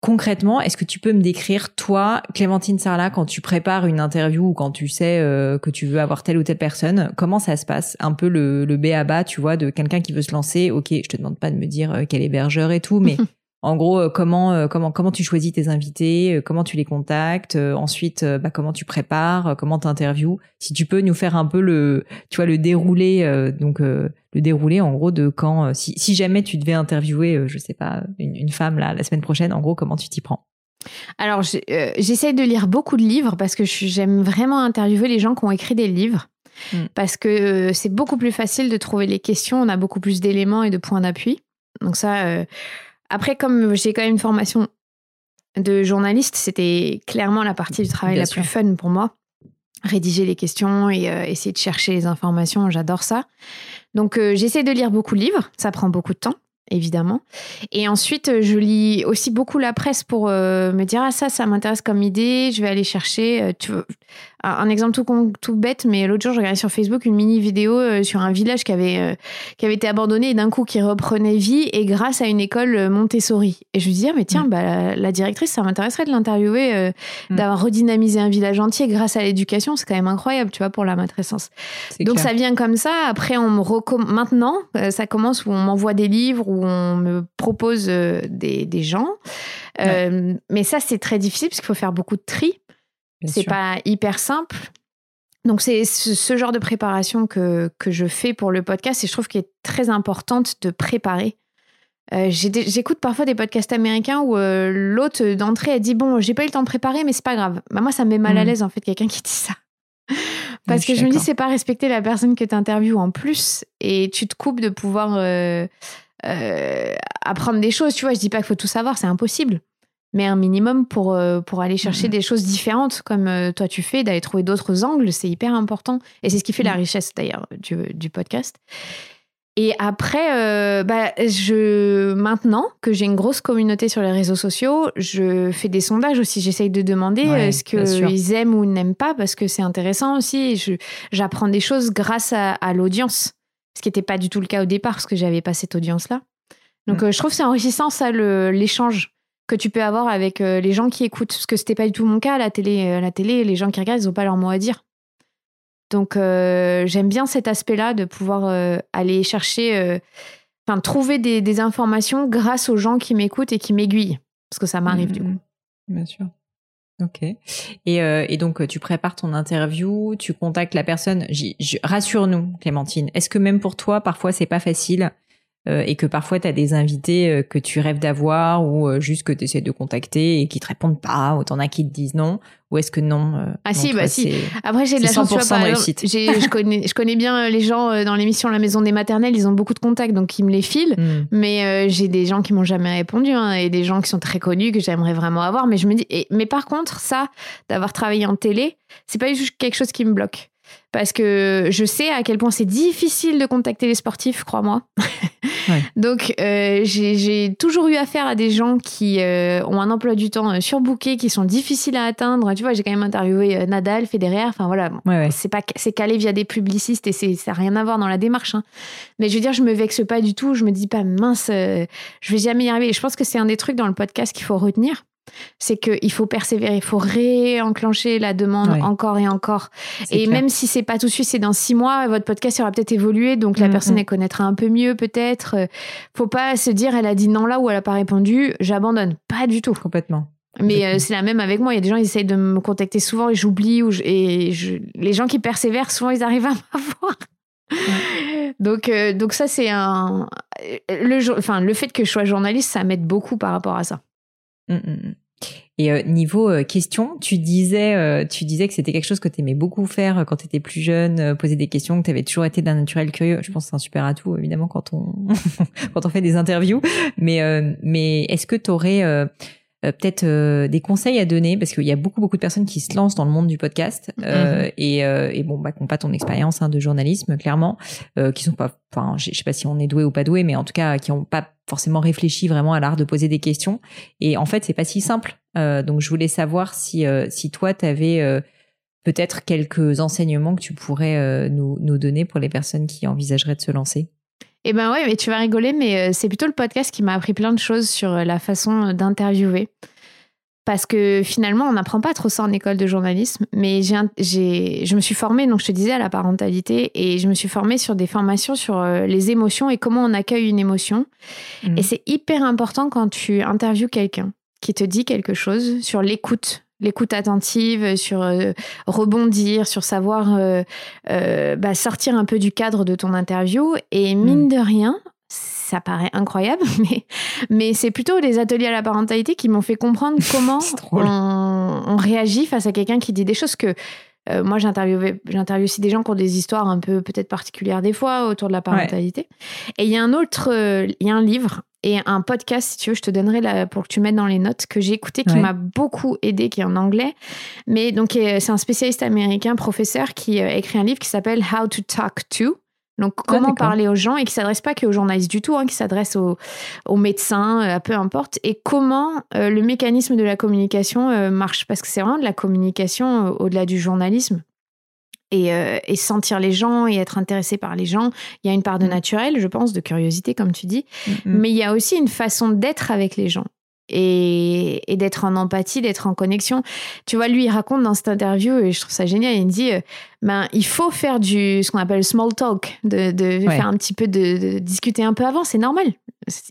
concrètement, est-ce que tu peux me décrire toi, Clémentine Sarla, quand tu prépares une interview ou quand tu sais euh, que tu veux avoir telle ou telle personne, comment ça se passe? Un peu le, le B à bas, tu vois, de quelqu'un qui veut se lancer. Ok, je te demande pas de me dire quel hébergeur et tout, mais En gros, euh, comment euh, comment comment tu choisis tes invités, euh, comment tu les contactes, ensuite bah, comment tu prépares, comment tu interviews. Si tu peux nous faire un peu le tu vois le déroulé donc le déroulé en gros de quand si, si jamais tu devais interviewer je sais pas une, femme là la semaine prochaine en gros comment tu t'y prends? Alors j'essaye de lire beaucoup de livres parce que j'aime vraiment interviewer les gens qui ont écrit des livres. Hmm. Parce que c'est beaucoup plus facile de trouver les questions, on a beaucoup plus d'éléments et de points d'appui. Donc ça, après, comme j'ai quand même une formation de journaliste, c'était clairement la partie du travail la plus fun pour moi. Rédiger les questions et euh, essayer de chercher les informations, j'adore ça. Donc euh, j'essaie de lire beaucoup de livres, ça prend beaucoup de temps évidemment. Et ensuite, euh, je lis aussi beaucoup la presse pour me dire ah ça, ça m'intéresse comme idée. Je vais aller chercher. tu un, exemple tout, tout bête, mais l'autre jour, j'ai regardé sur Facebook une mini vidéo euh, sur un village qui avait, euh, qui avait été abandonné et d'un coup qui reprenait vie et grâce à une école euh, Montessori. Et je me disais, ah, mais tiens, mm. bah, la, directrice, ça m'intéresserait de l'interviewer, mm. d'avoir redynamisé un village entier grâce à l'éducation. C'est quand même incroyable, tu vois, pour la matrescence. Donc ça vient comme ça. Après, on me maintenant, ça commence où on m'envoie des livres, où on me propose des, des gens. mais ça, c'est très difficile parce qu'il faut faire beaucoup de tri. C'est pas hyper simple. Donc c'est ce genre de préparation que, que je fais pour le podcast et je trouve qu'il est très importante de préparer. Euh, j'écoute parfois des podcasts américains où euh, l'hôte d'entrée a dit bon j'ai pas eu le temps de préparer mais c'est pas grave. Bah, moi ça me met mal à mmh. l'aise en fait quelqu'un qui dit ça. Parce que je me dis c'est pas respecter la personne que tu interviews en plus et tu te coupes de pouvoir euh, apprendre des choses. Tu vois je dis pas qu'il faut tout savoir c'est impossible mais un minimum pour, euh, pour aller chercher mhm. des choses différentes comme euh, toi tu fais, d'aller trouver d'autres angles, c'est hyper important. Et c'est ce qui fait la mhm. richesse d'ailleurs du, du, podcast. Et après, euh, bah, je, maintenant que j'ai une grosse communauté sur les réseaux sociaux, je fais des sondages aussi. J'essaye de demander ce qu'ils aiment ou n'aiment pas parce que c'est intéressant aussi. J'apprends des choses grâce à, l'audience, ce qui n'était pas du tout le cas au départ parce que j'avais pas cette audience-là. Donc, mm. je trouve que c'est enrichissant ça, l'échange que tu peux avoir avec euh, les gens qui écoutent. Parce que c'était pas du tout mon cas à la télé. Euh, la télé, les gens qui regardent, ils n'ont pas leur mot à dire. Donc euh, j'aime bien cet aspect-là de pouvoir aller chercher, enfin trouver des, informations grâce aux gens qui m'écoutent et qui m'aiguillent. Parce que ça m'arrive du coup. Mmh, bien sûr. Ok. Et, donc, tu prépares ton interview, tu contactes la personne. Rassure-nous, Clémentine. Est-ce que même pour toi, parfois, c'est pas facile euh, et que parfois tu as des invités euh, que tu rêves d'avoir ou euh, juste que tu essaies de contacter et qui te répondent pas ou t'en as qui te disent non ou est-ce que non Ah si, bah si. Après j'ai de la chance, tu vois, réussite. je connais, je connais bien les gens dans l'émission La Maison des Maternelles, ils ont beaucoup de contacts donc ils me les filent. Hmm. Mais j'ai des gens qui m'ont jamais répondu hein, et des gens qui sont très connus que j'aimerais vraiment avoir. Mais je me dis, mais par contre ça, d'avoir travaillé en télé, c'est pas juste quelque chose qui me bloque parce que je sais à quel point c'est difficile de contacter les sportifs, crois-moi. Donc, euh, j'ai toujours eu affaire à des gens qui euh, ont un emploi du temps euh, surbooké, qui sont difficiles à atteindre. Tu vois, j'ai quand même interviewé Nadal, Federer. Enfin voilà, c'est pas c'est calé via des publicistes et ça n'a rien à voir dans la démarche. Hein. Mais je veux dire, je me vexe pas du tout. Je me dis pas mince, je vais jamais y arriver. Et je pense que c'est un des trucs dans le podcast qu'il faut retenir c'est qu'il faut persévérer, il faut réenclencher la demande encore et encore. Et même si c'est pas tout de suite, c'est dans six mois, votre podcast aura peut-être évolué, donc la mm, personne mm. elle connaîtra un peu mieux peut-être. Faut pas se dire elle a dit non là ou elle a pas répondu, j'abandonne. Pas du tout. Complètement. Mais euh, c'est la même avec moi. Il y a des gens qui essayent de me contacter souvent et j'oublie. et les gens qui persévèrent, souvent ils arrivent à m'avoir. donc, euh, donc ça, c'est un. Le, enfin, le fait que je sois journaliste, ça m'aide beaucoup par rapport à ça. Mmh, mmh, mmh. Et euh, niveau euh, question, tu disais, tu disais que c'était quelque chose que tu aimais beaucoup faire quand tu étais plus jeune, poser des questions, que tu avais toujours été d'un naturel curieux. Je pense que c'est un super atout, évidemment, quand on, fait des interviews. Mais, mais est-ce que tu aurais euh, peut-être euh, des conseils à donner parce qu'il y a beaucoup beaucoup de personnes qui se lancent dans le monde du podcast euh, mm-hmm. et, et, bon bah qui n'ont pas ton expérience hein, de journalisme clairement, qui sont pas, enfin je sais pas si on est doué ou pas doué, mais en tout cas qui n'ont pas forcément réfléchi vraiment à l'art de poser des questions. Et en fait c'est pas si simple. donc je voulais savoir si si toi tu avais peut-être quelques enseignements que tu pourrais nous, nous donner pour les personnes qui envisageraient de se lancer. Eh ben ouais, mais tu vas rigoler, mais euh, c'est plutôt le podcast qui m'a appris plein de choses sur euh, la façon d'interviewer. Parce que finalement, on n'apprend pas trop ça en école de journalisme, mais j'ai, je me suis formée, donc je te disais, à la parentalité, et je me suis formée sur des formations sur euh, les émotions et comment on accueille une émotion. Mmh. Et c'est hyper important quand tu interviews quelqu'un qui te dit quelque chose sur l'écoute l'écoute attentive, sur euh, rebondir, sur savoir euh, euh, bah, sortir un peu du cadre de ton interview. Et mine mm. de rien, ça paraît incroyable, mais, mais c'est plutôt les ateliers à la parentalité qui m'ont fait comprendre comment on, réagit face à quelqu'un qui dit des choses que moi, j'interviewe aussi des gens qui ont des histoires un peu peut-être particulières des fois autour de la parentalité. Et il y a un autre, il y a un livre et un podcast, si tu veux, je te donnerai la, pour que tu mettes dans les notes, que j'ai écouté, qui m'a beaucoup aidé, qui est en anglais. Mais donc, euh, c'est un spécialiste américain, professeur, qui a euh, écrit un livre qui s'appelle How to Talk to. Donc, ah, comment parler aux gens et qui s'adresse pas qu'aux journalistes du tout, hein, qui s'adresse aux, aux, médecins, euh, à peu importe, et comment le mécanisme de la communication marche? Parce que c'est vraiment de la communication au-delà du journalisme. Euh, et, sentir les gens et être intéressé par les gens. Il y a une part de mm. naturel, je pense, de curiosité, comme tu dis. Mm, mm. Mais il y a aussi une façon d'être avec les gens et, d'être en empathie, d'être en connexion. Tu vois, lui, il raconte dans cette interview, et je trouve ça génial, il dit, euh, ben, il faut faire du, ce qu'on appelle small talk, de, faire un petit peu, de, discuter un peu avant, c'est normal.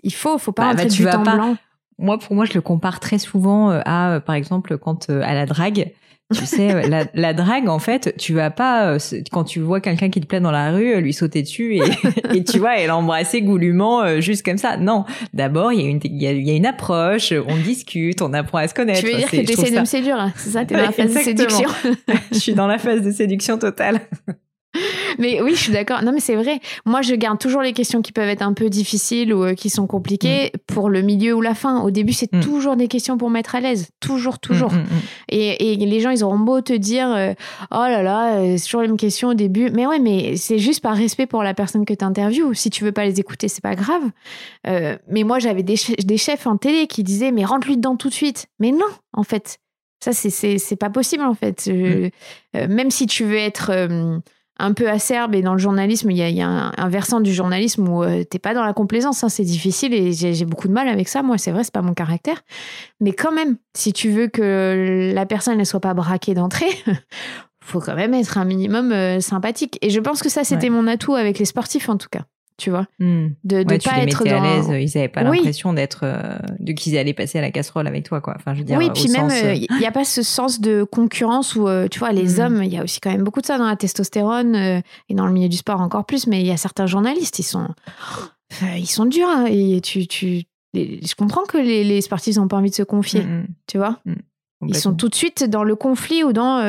Il faut, faut pas bah, bah du temps blanc. Moi, pour moi, je le compare très souvent euh, à, par exemple, quand à la drague, tu sais, euh, la, la, drague, en fait, tu vas pas, euh, quand tu vois quelqu'un qui te plaît dans la rue, lui sauter dessus et, et tu vois, et l'embrasser goulûment euh, juste comme ça. Non, d'abord, il y, a une, il, y a, une approche, on discute, on apprend à se connaître. Tu veux dire que tu essaies de me séduire, hein, c'est ça, t'es dans la phase de séduction. je suis dans la phase de séduction totale. Mais oui, je suis d'accord. Non, mais c'est vrai. Moi, je garde toujours les questions qui peuvent être un peu difficiles ou euh, qui sont compliquées mm. pour le milieu ou la fin. Au début, c'est mm. toujours des questions pour mettre à l'aise. Toujours, toujours. Mm, et, les gens, ils auront beau te dire euh, Oh là là, euh, c'est toujours les mêmes questions au début. Mais ouais, mais c'est juste par respect pour la personne que tu interviews. Si tu veux pas les écouter, c'est pas grave. mais moi, j'avais des, des chefs en télé qui disaient Mais rentre-lui dedans tout de suite. Mais non, en fait. Ça, c'est pas possible, en fait. même si tu veux être un peu acerbe et dans le journalisme, il y a, un, versant du journalisme où euh, t'es pas dans la complaisance, hein, c'est difficile et j'ai beaucoup de mal avec ça. Moi, c'est vrai, c'est pas mon caractère, mais quand même, si tu veux que la personne ne soit pas braquée d'entrée, faut quand même être un minimum euh, sympathique. Et je pense que ça, c'était mon atout avec les sportifs en tout cas tu vois. Hmm. De, de pas être dans... à l'aise, ils n'avaient pas l'impression d'être, euh, de qu'ils allaient passer à la casserole avec toi, quoi. Enfin, je veux dire, oui, puis même, euh, il n'y a pas ce sens de concurrence où, euh, tu vois, les hmm. hommes, il y a aussi quand même beaucoup de ça dans la testostérone et dans le milieu du sport encore plus, mais il y a certains journalistes, ils sont, ils sont durs, hein, et tu, tu, je comprends que les, les sportifs n'ont pas envie de se confier, hmm, tu vois. Ils sont tout de suite dans le conflit ou dans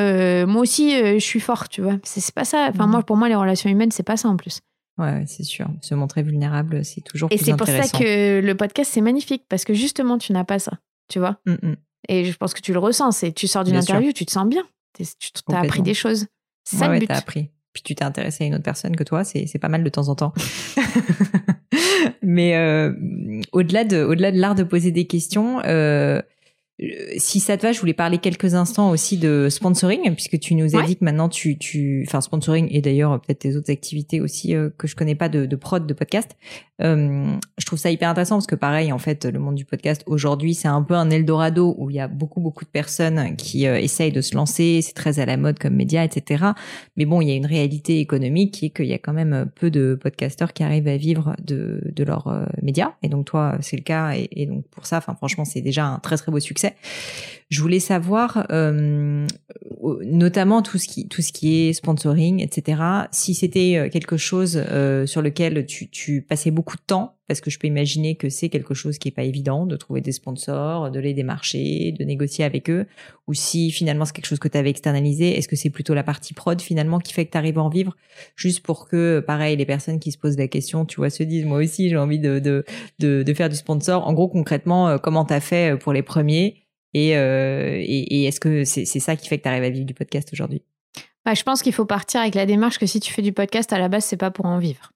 moi aussi je suis fort, tu vois. C'est pas ça. Enfin, moi, pour moi, les relations humaines, c'est pas ça en plus. Ouais, c'est sûr. Se montrer vulnérable, c'est toujours Et c'est pour ça que le podcast, c'est magnifique, parce que justement, tu n'as pas ça, tu vois. Mm, mm. Et je pense que tu le ressens. C'est, tu sors d'une interview, tu te sens bien. Tu as appris des choses. C'est ça le but. as appris. Puis tu t'es intéressé à une autre personne que toi, c'est, pas mal de temps en temps. Mais euh, au-delà de, au-delà de l'art de poser des questions, euh, si ça te va, je voulais parler quelques instants aussi de sponsoring, puisque tu nous as dit que maintenant tu, tu, enfin sponsoring et d'ailleurs peut-être tes autres activités aussi euh, que je connais pas de, de prod de podcast. Euh, je trouve ça hyper intéressant parce que pareil, en fait, le monde du podcast aujourd'hui, c'est un peu un Eldorado où il y a beaucoup beaucoup de personnes qui euh, essayent de se lancer, c'est très à la mode comme média, etc. Mais bon, il y a une réalité économique qui est qu'il y a quand même peu de podcasteurs qui arrivent à vivre de, de leurs médias, et donc toi, c'est le cas, et, et donc pour ça, enfin franchement, c'est déjà un très très beau succès. Je voulais savoir, euh, notamment tout ce qui tout ce qui est sponsoring, etc. Si c'était euh, quelque chose euh, sur lequel tu, tu passais beaucoup de temps, parce que je peux imaginer que c'est quelque chose qui est pas évident de trouver des sponsors, de les démarcher, de négocier avec eux, ou si finalement c'est quelque chose que tu avais externalisé, est-ce que c'est plutôt la partie prod finalement qui fait que tu arrives à en vivre, juste pour que pareil les personnes qui se posent la question, tu vois, se disent moi aussi j'ai envie de, de de, de faire du sponsor. En gros concrètement, comment t'as fait pour les premiers? Et, euh, et, et est-ce que c'est ça qui fait que tu arrives à vivre du podcast aujourd'hui? Bah, Je pense qu'il faut partir avec la démarche que si tu fais du podcast, à la base, c'est pas pour en vivre.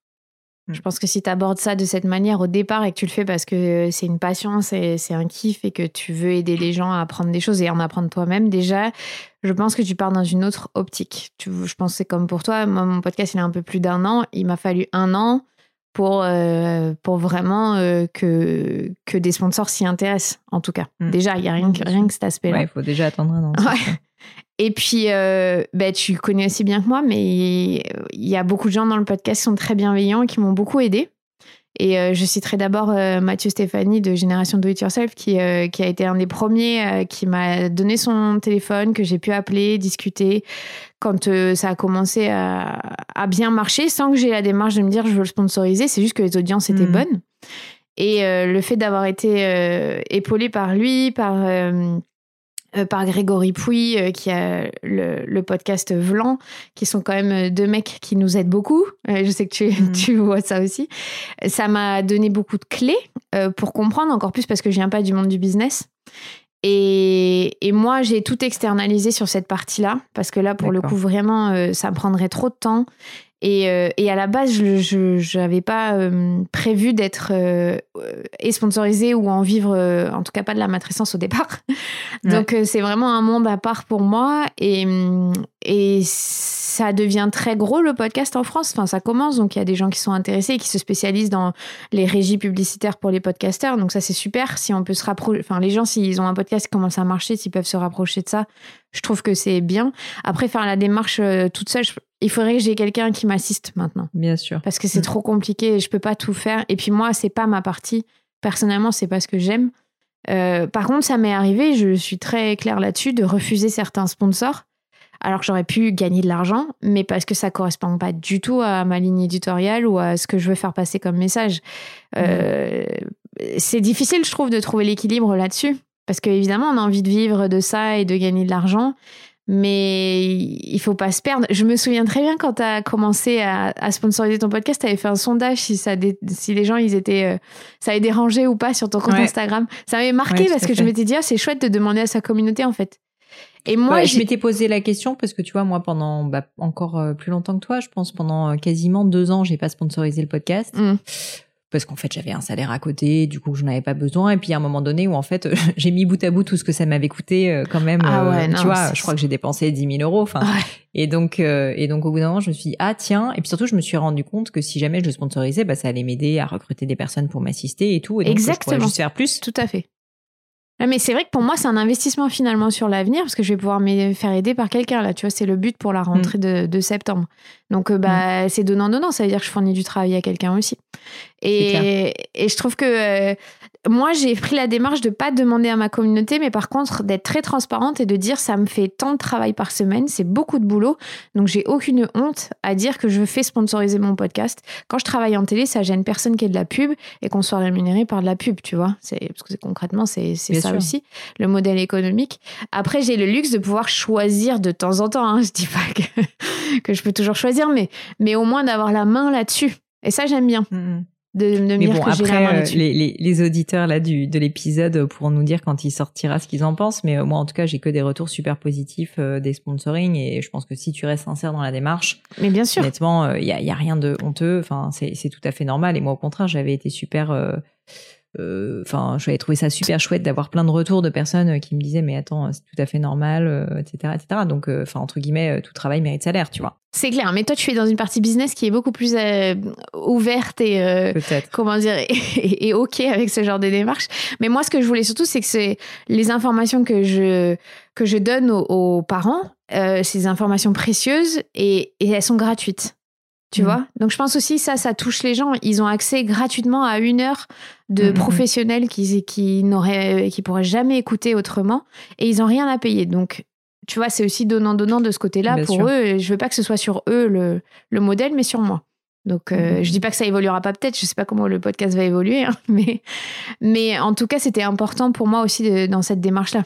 Mm. Je pense que si tu abordes ça de cette manière au départ et que tu le fais parce que c'est une passion, c'est c'est un kiff et que tu veux aider les gens à apprendre des choses et en apprendre toi-même, déjà, je pense que tu pars dans une autre optique. Tu, je pense que c'est comme pour toi. Moi, mon podcast, il a un peu plus d'un an. Il m'a fallu un an pour, euh, pour vraiment euh, que, que des sponsors s'y intéressent, en tout cas. Mm. Déjà, il n'y a rien, Mm, que, rien que cet aspect-là. Ouais, il faut déjà attendre un an. Ouais. Et puis, euh, ben, tu connais aussi bien que moi, mais il y a beaucoup de gens dans le podcast qui sont très bienveillants et qui m'ont beaucoup aidé. Et euh, je citerai d'abord euh, Mathieu Stéphanie de Génération Do It Yourself, qui, euh, qui a été un des premiers qui m'a donné son téléphone, que j'ai pu appeler, discuter, quand ça a commencé à, à bien marcher, sans que j'ai la démarche de me dire je veux le sponsoriser, c'est juste que les audiences étaient Mhm. bonnes. Et le fait d'avoir été épaulé par lui, par, par Grégory Pouy, euh, qui a le, le podcast Vlan, qui sont quand même euh, deux mecs qui nous aident beaucoup. Euh, je sais que tu, Mhm. tu vois ça aussi. Ça m'a donné beaucoup de clés euh, pour comprendre, encore plus parce que je viens pas du monde du business. Et, et moi, j'ai tout externalisé sur cette partie-là, parce que là, pour le coup, vraiment, euh, ça me prendrait trop de temps. Et, euh, et à la base, je n'avais pas euh, prévu d'être euh, sponsorisée ou en vivre, euh, en tout cas pas de la matrescence au départ. Donc c'est vraiment un monde à part pour moi et, et ça devient très gros le podcast en France. Enfin, ça commence, donc il y a des gens qui sont intéressés et qui se spécialisent dans les régies publicitaires pour les podcasteurs. Donc ça c'est super. Si on peut se rapprocher, enfin les gens s'ils ont un podcast qui commence à marcher, s'ils peuvent se rapprocher de ça, je trouve que c'est bien. Après faire la démarche toute seule, je- il faudrait que j'ai quelqu'un qui m'assiste maintenant Bien sûr. parce que c'est trop compliqué et je peux pas tout faire. Et puis moi, c'est pas ma partie. Personnellement, c'est pas ce que j'aime. Euh, par contre, ça m'est arrivé, je suis très claire là-dessus, de refuser certains sponsors. Alors que j'aurais pu gagner de l'argent, mais parce que ça correspond pas du tout à ma ligne éditoriale ou à ce que je veux faire passer comme message. Euh, C'est difficile, je trouve, de trouver l'équilibre là-dessus. Parce qu'évidemment, on a envie de vivre de ça et de gagner de l'argent. Mais il faut pas se perdre. Je me souviens très bien quand tu as commencé à, à sponsoriser ton podcast, tu avais fait un sondage si, ça dé- si les gens ils étaient, euh, ça avait dérangé ou pas sur ton compte Ouais. Instagram. Ça m'avait marqué Ouais, parce que je m'étais dit, ah, c'est chouette de demander à sa communauté en fait. Et moi, Ouais, je m'étais posé la question parce que tu vois, moi, pendant bah, encore euh, plus longtemps que toi, je pense pendant euh, quasiment deux ans, j'ai pas sponsorisé le podcast. Mm. Parce qu'en fait, j'avais un salaire à côté, du coup, je n'en avais pas besoin. Et puis, à un moment donné où, en fait, j'ai mis bout à bout tout ce que ça m'avait coûté, euh, quand même. Ah euh, ouais, non, tu vois, je crois que j'ai dépensé 10 000 euros. Enfin, Ouais. et donc, euh, et donc, au bout d'un moment, je me suis dit, ah, tiens. Et puis surtout, je me suis rendu compte que si jamais je le sponsorisais, bah, ça allait m'aider à recruter des personnes pour m'assister et tout. Et donc, je pourrais Exactement. juste faire plus. Tout à fait. Ouais, Mais c'est vrai que pour moi, c'est un investissement finalement sur l'avenir parce que je vais pouvoir me faire aider par quelqu'un. Là, tu vois, c'est le but pour la rentrée de, de septembre. Donc, euh, bah, c'est donnant-donnant. Ça veut dire que je fournis du travail à quelqu'un aussi. Et, et je trouve que euh, moi, j'ai pris la démarche de pas demander à ma communauté, mais par contre d'être très transparente et de dire ça me fait tant de travail par semaine, c'est beaucoup de boulot. Donc, j'ai aucune honte à dire que je fais sponsoriser mon podcast. Quand je travaille en télé, ça gêne personne qui ait de la pub et qu'on soit rémunéré par de la pub, tu vois. C'est parce que concrètement, c'est ça sûr. aussi le modèle économique. Après, j'ai le luxe de pouvoir choisir de temps en temps. Hein. Je dis pas que, que je peux toujours choisir, mais mais au moins d'avoir la main là-dessus. Et ça, j'aime bien Mm, mm. De, de me Mais dire bon, que la après, main euh, les, les, les auditeurs là du, de l'épisode pourront nous dire quand il sortira ce qu'ils en pensent. Mais euh, moi, en tout cas, j'ai que des retours super positifs euh, des sponsoring et je pense que si tu restes sincère dans la démarche, Mais bien sûr. honnêtement, il y, a, y a rien de honteux. Enfin, c'est tout à fait normal. Et moi, au contraire, j'avais été super. Euh, euh, Enfin, j'avais trouvé ça super chouette d'avoir plein de retours de personnes euh, qui me disaient mais attends, c'est tout à fait normal, euh, etc., etc. Donc, euh, enfin entre guillemets, euh, tout travail mérite salaire, tu vois. C'est clair. Mais toi, tu es dans une partie business qui est beaucoup plus euh, ouverte et euh, comment dire et, et ok avec ce genre de démarche. Mais moi, ce que je voulais surtout, c'est que c'est les informations que je que je donne aux, aux parents, euh, des informations précieuses et, et elles sont gratuites. Tu vois? Donc je pense aussi ça, ça touche les gens. Ils ont accès gratuitement à une heure de professionnels qui, qui n'auraient, qui pourraient jamais écouter autrement et ils ont rien à payer. Donc tu vois, c'est aussi donnant-donnant de ce côté-là pour eux. Je veux pas que ce soit sur eux le, le modèle, mais sur moi. Donc, euh, je dis pas que ça évoluera pas peut-être, je sais pas comment le podcast va évoluer, hein, mais, mais en tout cas, c'était important pour moi aussi dans cette démarche-là.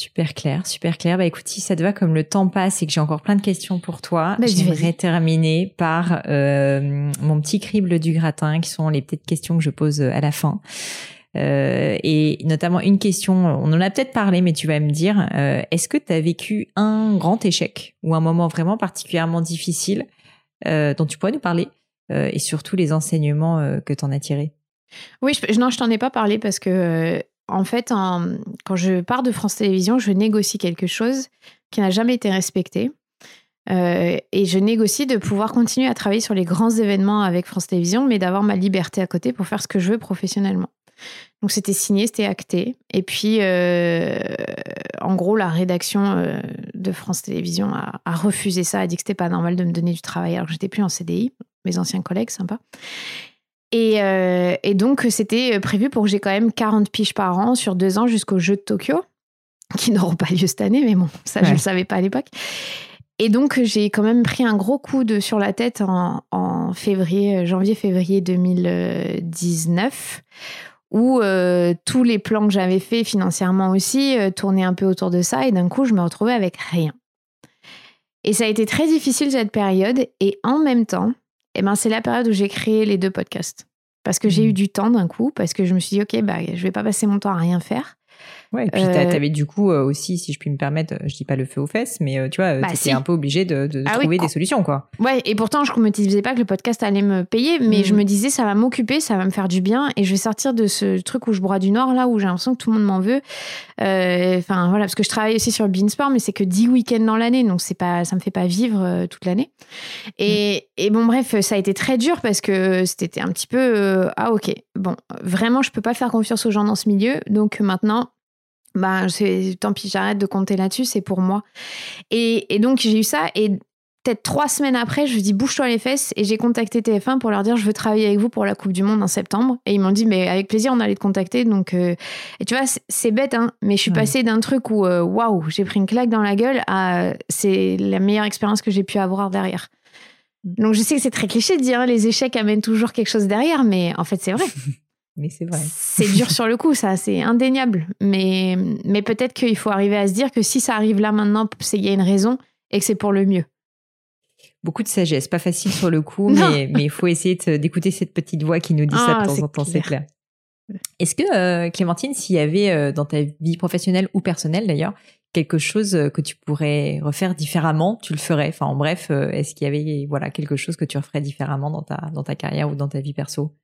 Super clair, super clair. Bah écoute, si ça te va, comme le temps passe et que j'ai encore plein de questions pour toi, j'aimerais terminer par euh, mon petit crible du gratin, qui sont les petites questions que je pose à la fin. Euh, et notamment une question, on en a peut-être parlé, mais tu vas me dire, euh, est-ce que tu as vécu un grand échec ou un moment vraiment particulièrement difficile euh, dont tu pourrais nous parler euh, et surtout les enseignements euh, que tu en as tirés? Oui, je, non, je t'en ai pas parlé parce que en fait, quand je pars de France Télévisions, je négocie quelque chose qui n'a jamais été respecté. et je négocie de pouvoir continuer à travailler sur les grands événements avec France Télévisions, mais d'avoir ma liberté à côté pour faire ce que je veux professionnellement. Donc c'était signé, c'était acté. Et puis, euh, en gros, la rédaction euh, de France Télévisions a, refusé ça, a dit que c'était pas normal de me donner du travail alors que j'étais plus en CDI. Mes anciens collègues, sympa. Et, euh, et donc, c'était prévu pour que j'ai quand même 40 piges par an sur deux ans jusqu'aux Jeux de Tokyo, qui n'auront pas lieu cette année, mais bon, ça, je ne le savais pas à l'époque. Et donc, j'ai quand même pris un gros coup de, sur la tête en, en février, janvier-février 2019 où euh, tous les plans que j'avais faits financièrement aussi euh, tournaient un peu autour de ça et d'un coup je me retrouvais avec rien. Et ça a été très difficile cette période et en même temps, eh ben, c'est la période où j'ai créé les deux podcasts. Parce que j'ai eu mmh. du temps d'un coup, parce que je me suis dit, OK, bah, je vais pas passer mon temps à rien faire. Ouais, et puis euh, tu avais du coup euh, aussi, si je puis me permettre, je dis pas le feu aux fesses, mais euh, tu vois, bah, tu un peu obligé de, de ah trouver des solutions, quoi. Ouais, et pourtant, je me disais pas que le podcast allait me payer, mais je mm. me disais, ça va m'occuper, ça va me faire du bien, et je vais sortir de ce truc où je broie du Nord, là, où j'ai l'impression que tout le monde m'en veut. Enfin, voilà, parce que je travaille aussi sur Beansport, mais c'est que 10 week-ends dans l'année, donc c'est pas, ça me fait pas vivre toute l'année. Et, mm. et, bon, bref, ça a été très dur parce que c'était un petit peu, ah, ok, bon, vraiment, je peux pas faire confiance aux gens dans ce milieu, donc maintenant, bah, tant pis, j'arrête de compter là-dessus, c'est pour moi. Et, et donc, j'ai eu ça. Et peut-être trois semaines après, je lui dis bouge-toi les fesses. Et j'ai contacté TF1 pour leur dire je veux travailler avec vous pour la Coupe du Monde en septembre. Et ils m'ont dit mais avec plaisir, on allait te contacter. Donc, euh, et tu vois, c'est bête, hein, mais je suis passée d'un truc où euh, waouh, j'ai pris une claque dans la gueule à c'est la meilleure expérience que j'ai pu avoir derrière. Mm. Donc, je sais que c'est très cliché de dire hein, les échecs amènent toujours quelque chose derrière, mais en fait, c'est vrai. mais c'est vrai. C'est dur sur le coup, ça, c'est indéniable. Mais, mais peut-être qu'il faut arriver à se dire que si ça arrive là maintenant, c'est qu'il y a une raison et que c'est pour le mieux. Beaucoup de sagesse, pas facile sur le coup, mais il faut essayer d'écouter cette petite voix qui nous dit ça de ah, temps en temps, c'est clair. Est-ce que, euh, Clémentine, s'il y avait euh, dans ta vie professionnelle ou personnelle d'ailleurs, quelque chose euh, que tu pourrais refaire différemment, tu le ferais? Enfin, en bref, est-ce qu'il y avait voilà, quelque chose que tu referais différemment dans ta, dans ta carrière ou dans ta vie perso?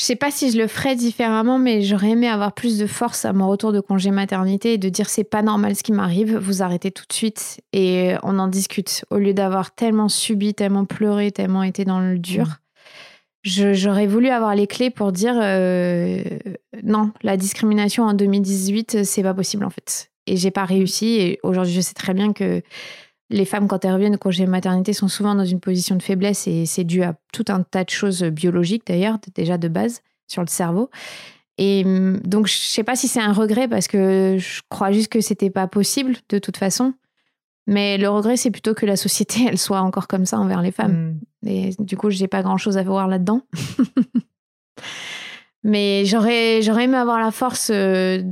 Je sais pas si je le ferais différemment, mais j'aurais aimé avoir plus de force à mon retour de congé maternité et de dire c'est pas normal ce qui m'arrive, vous arrêtez tout de suite et on en discute. Au lieu d'avoir tellement subi, tellement pleuré, tellement été dans le dur, j'aurais voulu avoir les clés pour dire euh, non, la discrimination en 2018, c'est pas possible en fait. Et j'ai pas réussi et aujourd'hui je sais très bien que les femmes, quand elles reviennent au congé maternité, sont souvent dans une position de faiblesse et c'est dû à tout un tas de choses biologiques d'ailleurs, déjà de base, sur le cerveau. Et hum, donc, je sais pas si c'est un regret parce que je crois juste que c'était pas possible de toute façon. Mais le regret, c'est plutôt que la société, elle soit encore comme ça envers les femmes. Hmm. Et du coup, j'ai pas grand chose à voir là-dedans. Mais j'aurais, j'aurais aimé avoir la force euh,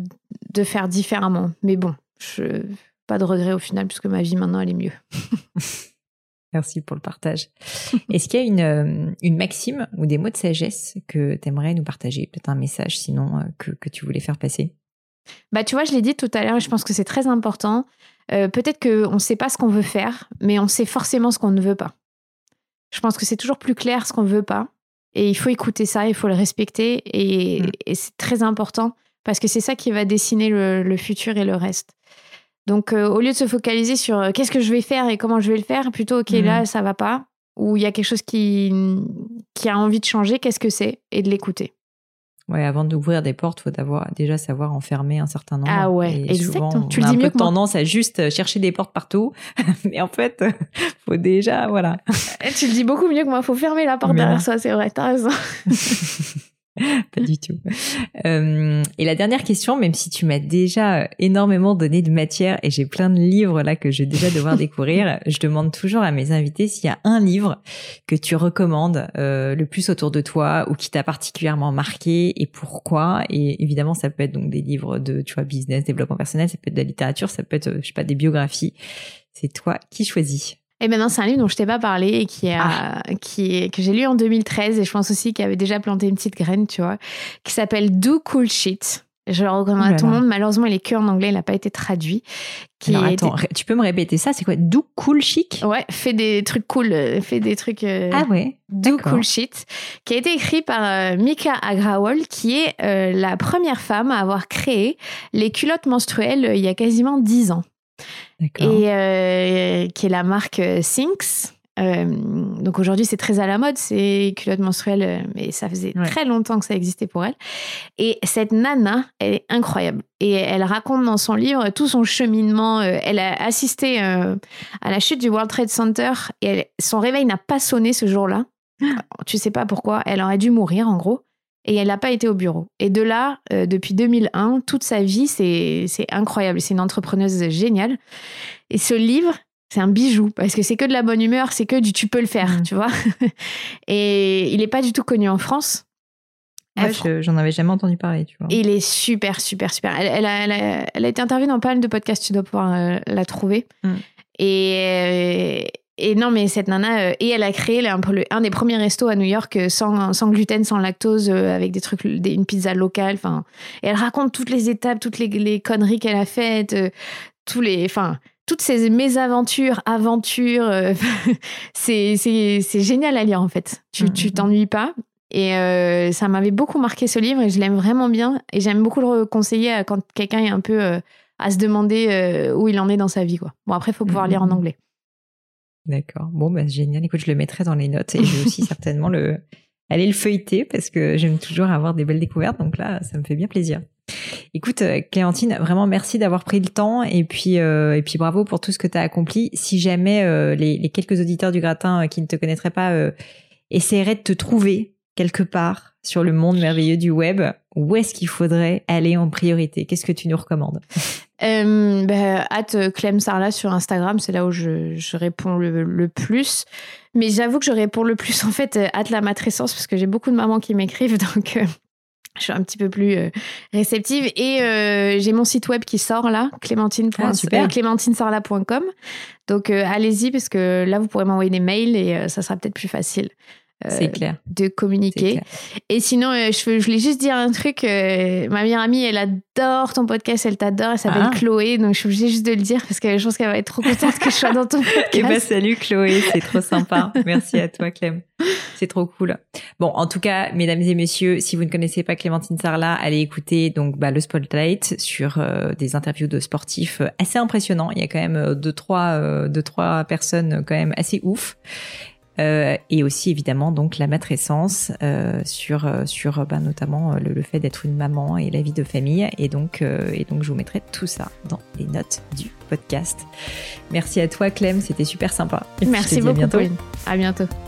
de faire différemment. Mais bon, je, pas de regret au final, puisque ma vie maintenant, elle est mieux. Merci pour le partage. Est-ce qu'il y a une, euh, une maxime ou des mots de sagesse que tu aimerais nous partager Peut-être un message sinon euh, que, que tu voulais faire passer? Bah, tu vois, je l'ai dit tout à l'heure, je pense que c'est très important. Euh, peut-être qu'on ne sait pas ce qu'on veut faire, mais on sait forcément ce qu'on ne veut pas. Je pense que c'est toujours plus clair ce qu'on ne veut pas. Et il faut écouter ça, il faut le respecter. Et, mm. et c'est très important parce que c'est ça qui va dessiner le, le, futur et le reste. Donc, euh, au lieu de se focaliser sur euh, qu'est-ce que je vais faire et comment je vais le faire, plutôt, OK, là, mhm. ça va pas, ou il y a quelque chose qui, qui a envie de changer, qu'est-ce que c'est? Et de l'écouter. Ouais, avant d'ouvrir des portes, faut d'avoir déjà savoir enfermer un certain nombre. Ah ouais, Et exactement. souvent, Tu le dis un peu que tendance à juste chercher des portes partout, mais en fait, faut déjà, voilà. Eh, Tu le dis beaucoup mieux que moi. Faut fermer la porte Mais derrière soi. C'est vrai. T'as raison. Pas du tout. Euh, et la dernière question, même si tu m'as déjà euh, énormément donné de matière et j'ai plein de livres là que je vais déjà devoir découvrir, je demande toujours à mes invités s'il y a un livre que tu recommandes euh, le plus autour de toi ou qui t'a particulièrement marqué et pourquoi. Et évidemment, ça peut être donc des livres de, tu vois, business, développement personnel, ça peut être de la littérature, ça peut être, euh, je sais pas, des biographies. C'est toi qui choisis. Et maintenant, c'est un livre dont je t'ai pas parlé et qui a, qui est, que j'ai lu en 2013 et je pense aussi qu'il avait déjà planté une petite graine, tu vois, qui s'appelle Do Cool Shit. Je le recommande là à tout le monde. Malheureusement, il est que en anglais, il n'a pas été traduit. Qui Alors a attends, tu peux me répéter ça? C'est quoi? Do Cool Chic? Ouais, fait des trucs cool, euh, fait des trucs. euh, Ah ouais. Do. Cool Shit, qui a été écrit par euh, Mika Agrawal, qui est euh, la première femme à avoir créé les culottes menstruelles il y a quasiment 10 ans. Et euh, qui est la marque euh, Sinks. Euh, donc aujourd'hui, c'est très à la mode, ces culottes menstruelles, mais ça faisait Ouais. très longtemps que ça existait pour elle. Et cette nana, elle est incroyable. Et elle raconte dans son livre tout son cheminement. Elle a assisté à la chute du World Trade Center et elle- son réveil n'a pas sonné ce jour-là. Tu sais pas pourquoi. Elle aurait dû mourir, en gros. Et elle n'a pas été au bureau. Et de là, euh, depuis 2001, toute sa vie, c'est incroyable. C'est une entrepreneuse géniale. Et ce livre, c'est un bijou parce que c'est que de la bonne humeur, c'est que du tu peux le faire, Mm. tu vois. Et il n'est pas du tout connu en France. Ouais, je- j'en avais jamais entendu parler, tu vois. et il est super, super, super. Elle, elle a, elle a- elle a été interviewée dans pas mal de podcasts, tu dois pouvoir euh, la trouver. Mm. Et, euh, et non, mais cette nana, euh, et elle a créé un, peu le- un des premiers restos à New York euh, sans, sans gluten, sans lactose, euh, avec des trucs, des- une pizza locale. Enfin, et elle raconte toutes les étapes, toutes les, les conneries qu'elle a faites, euh, tous les, enfin, toutes ces mésaventures, aventures. c'est génial à lire en fait. Tu Mm, tu mm. t'ennuies pas. Et ça m'avait beaucoup marqué ce livre et je l'aime vraiment bien. Et j'aime beaucoup le conseiller quand quelqu'un est un peu à se demander où il en est dans sa vie. Quoi. Bon, après, il faut pouvoir lire en anglais. D'accord. Bon, bah, génial. Écoute, je le mettrai dans les notes et je vais aussi certainement le, aller le feuilleter parce que j'aime toujours avoir des belles découvertes. Donc là, ça me fait bien plaisir. Écoute, euh, Clémentine, vraiment merci d'avoir pris le temps et puis, euh, et puis bravo pour tout ce que tu as accompli. Si jamais euh, les, les quelques auditeurs du gratin euh, qui ne te connaîtraient pas euh, essaieraient de te trouver quelque part sur le monde merveilleux du web, où est-ce qu'il faudrait aller en priorité? Qu'est-ce que tu nous recommandes? Euh, bah, at Clem Sarla sur Instagram, c'est là où je, je réponds le, le plus. Mais j'avoue que je réponds le plus en fait euh, at la matrescence parce que j'ai beaucoup de mamans qui m'écrivent donc euh, je suis un petit peu plus euh, réceptive. Et euh, j'ai mon site web qui sort là, clémentine. Ah, euh, clémentinesarla.com. Donc euh, allez-y parce que là vous pourrez m'envoyer des mails et euh, ça sera peut-être plus facile. Euh, clair. de communiquer. clair. Et sinon, euh, je, voulais juste dire un truc. euh, ma meilleure amie, elle adore ton podcast, elle t'adore, elle s'appelle Ah. Chloé, donc je suis obligée juste de le dire parce que je pense qu'elle va être trop contente que je sois dans ton podcast. Eh ben salut Chloé, c'est trop sympa. Merci à toi Clem. C'est trop cool. Bon, en tout cas, mesdames et messieurs, si vous ne connaissez pas Clémentine Sarla, allez écouter donc bah, le Spotlight sur euh, des interviews de sportifs assez impressionnants. Il y a quand même deux trois euh, deux trois personnes quand même assez ouf. Euh, et aussi évidemment donc la matrescence euh, sur euh, sur euh, bah, notamment euh, le, le fait d'être une maman et la vie de famille et donc euh, et donc je vous mettrai tout ça dans les notes du podcast. Merci à toi Clem, c'était super sympa. Et puis, je te Merci à beaucoup, bientôt. Pauline. À bientôt.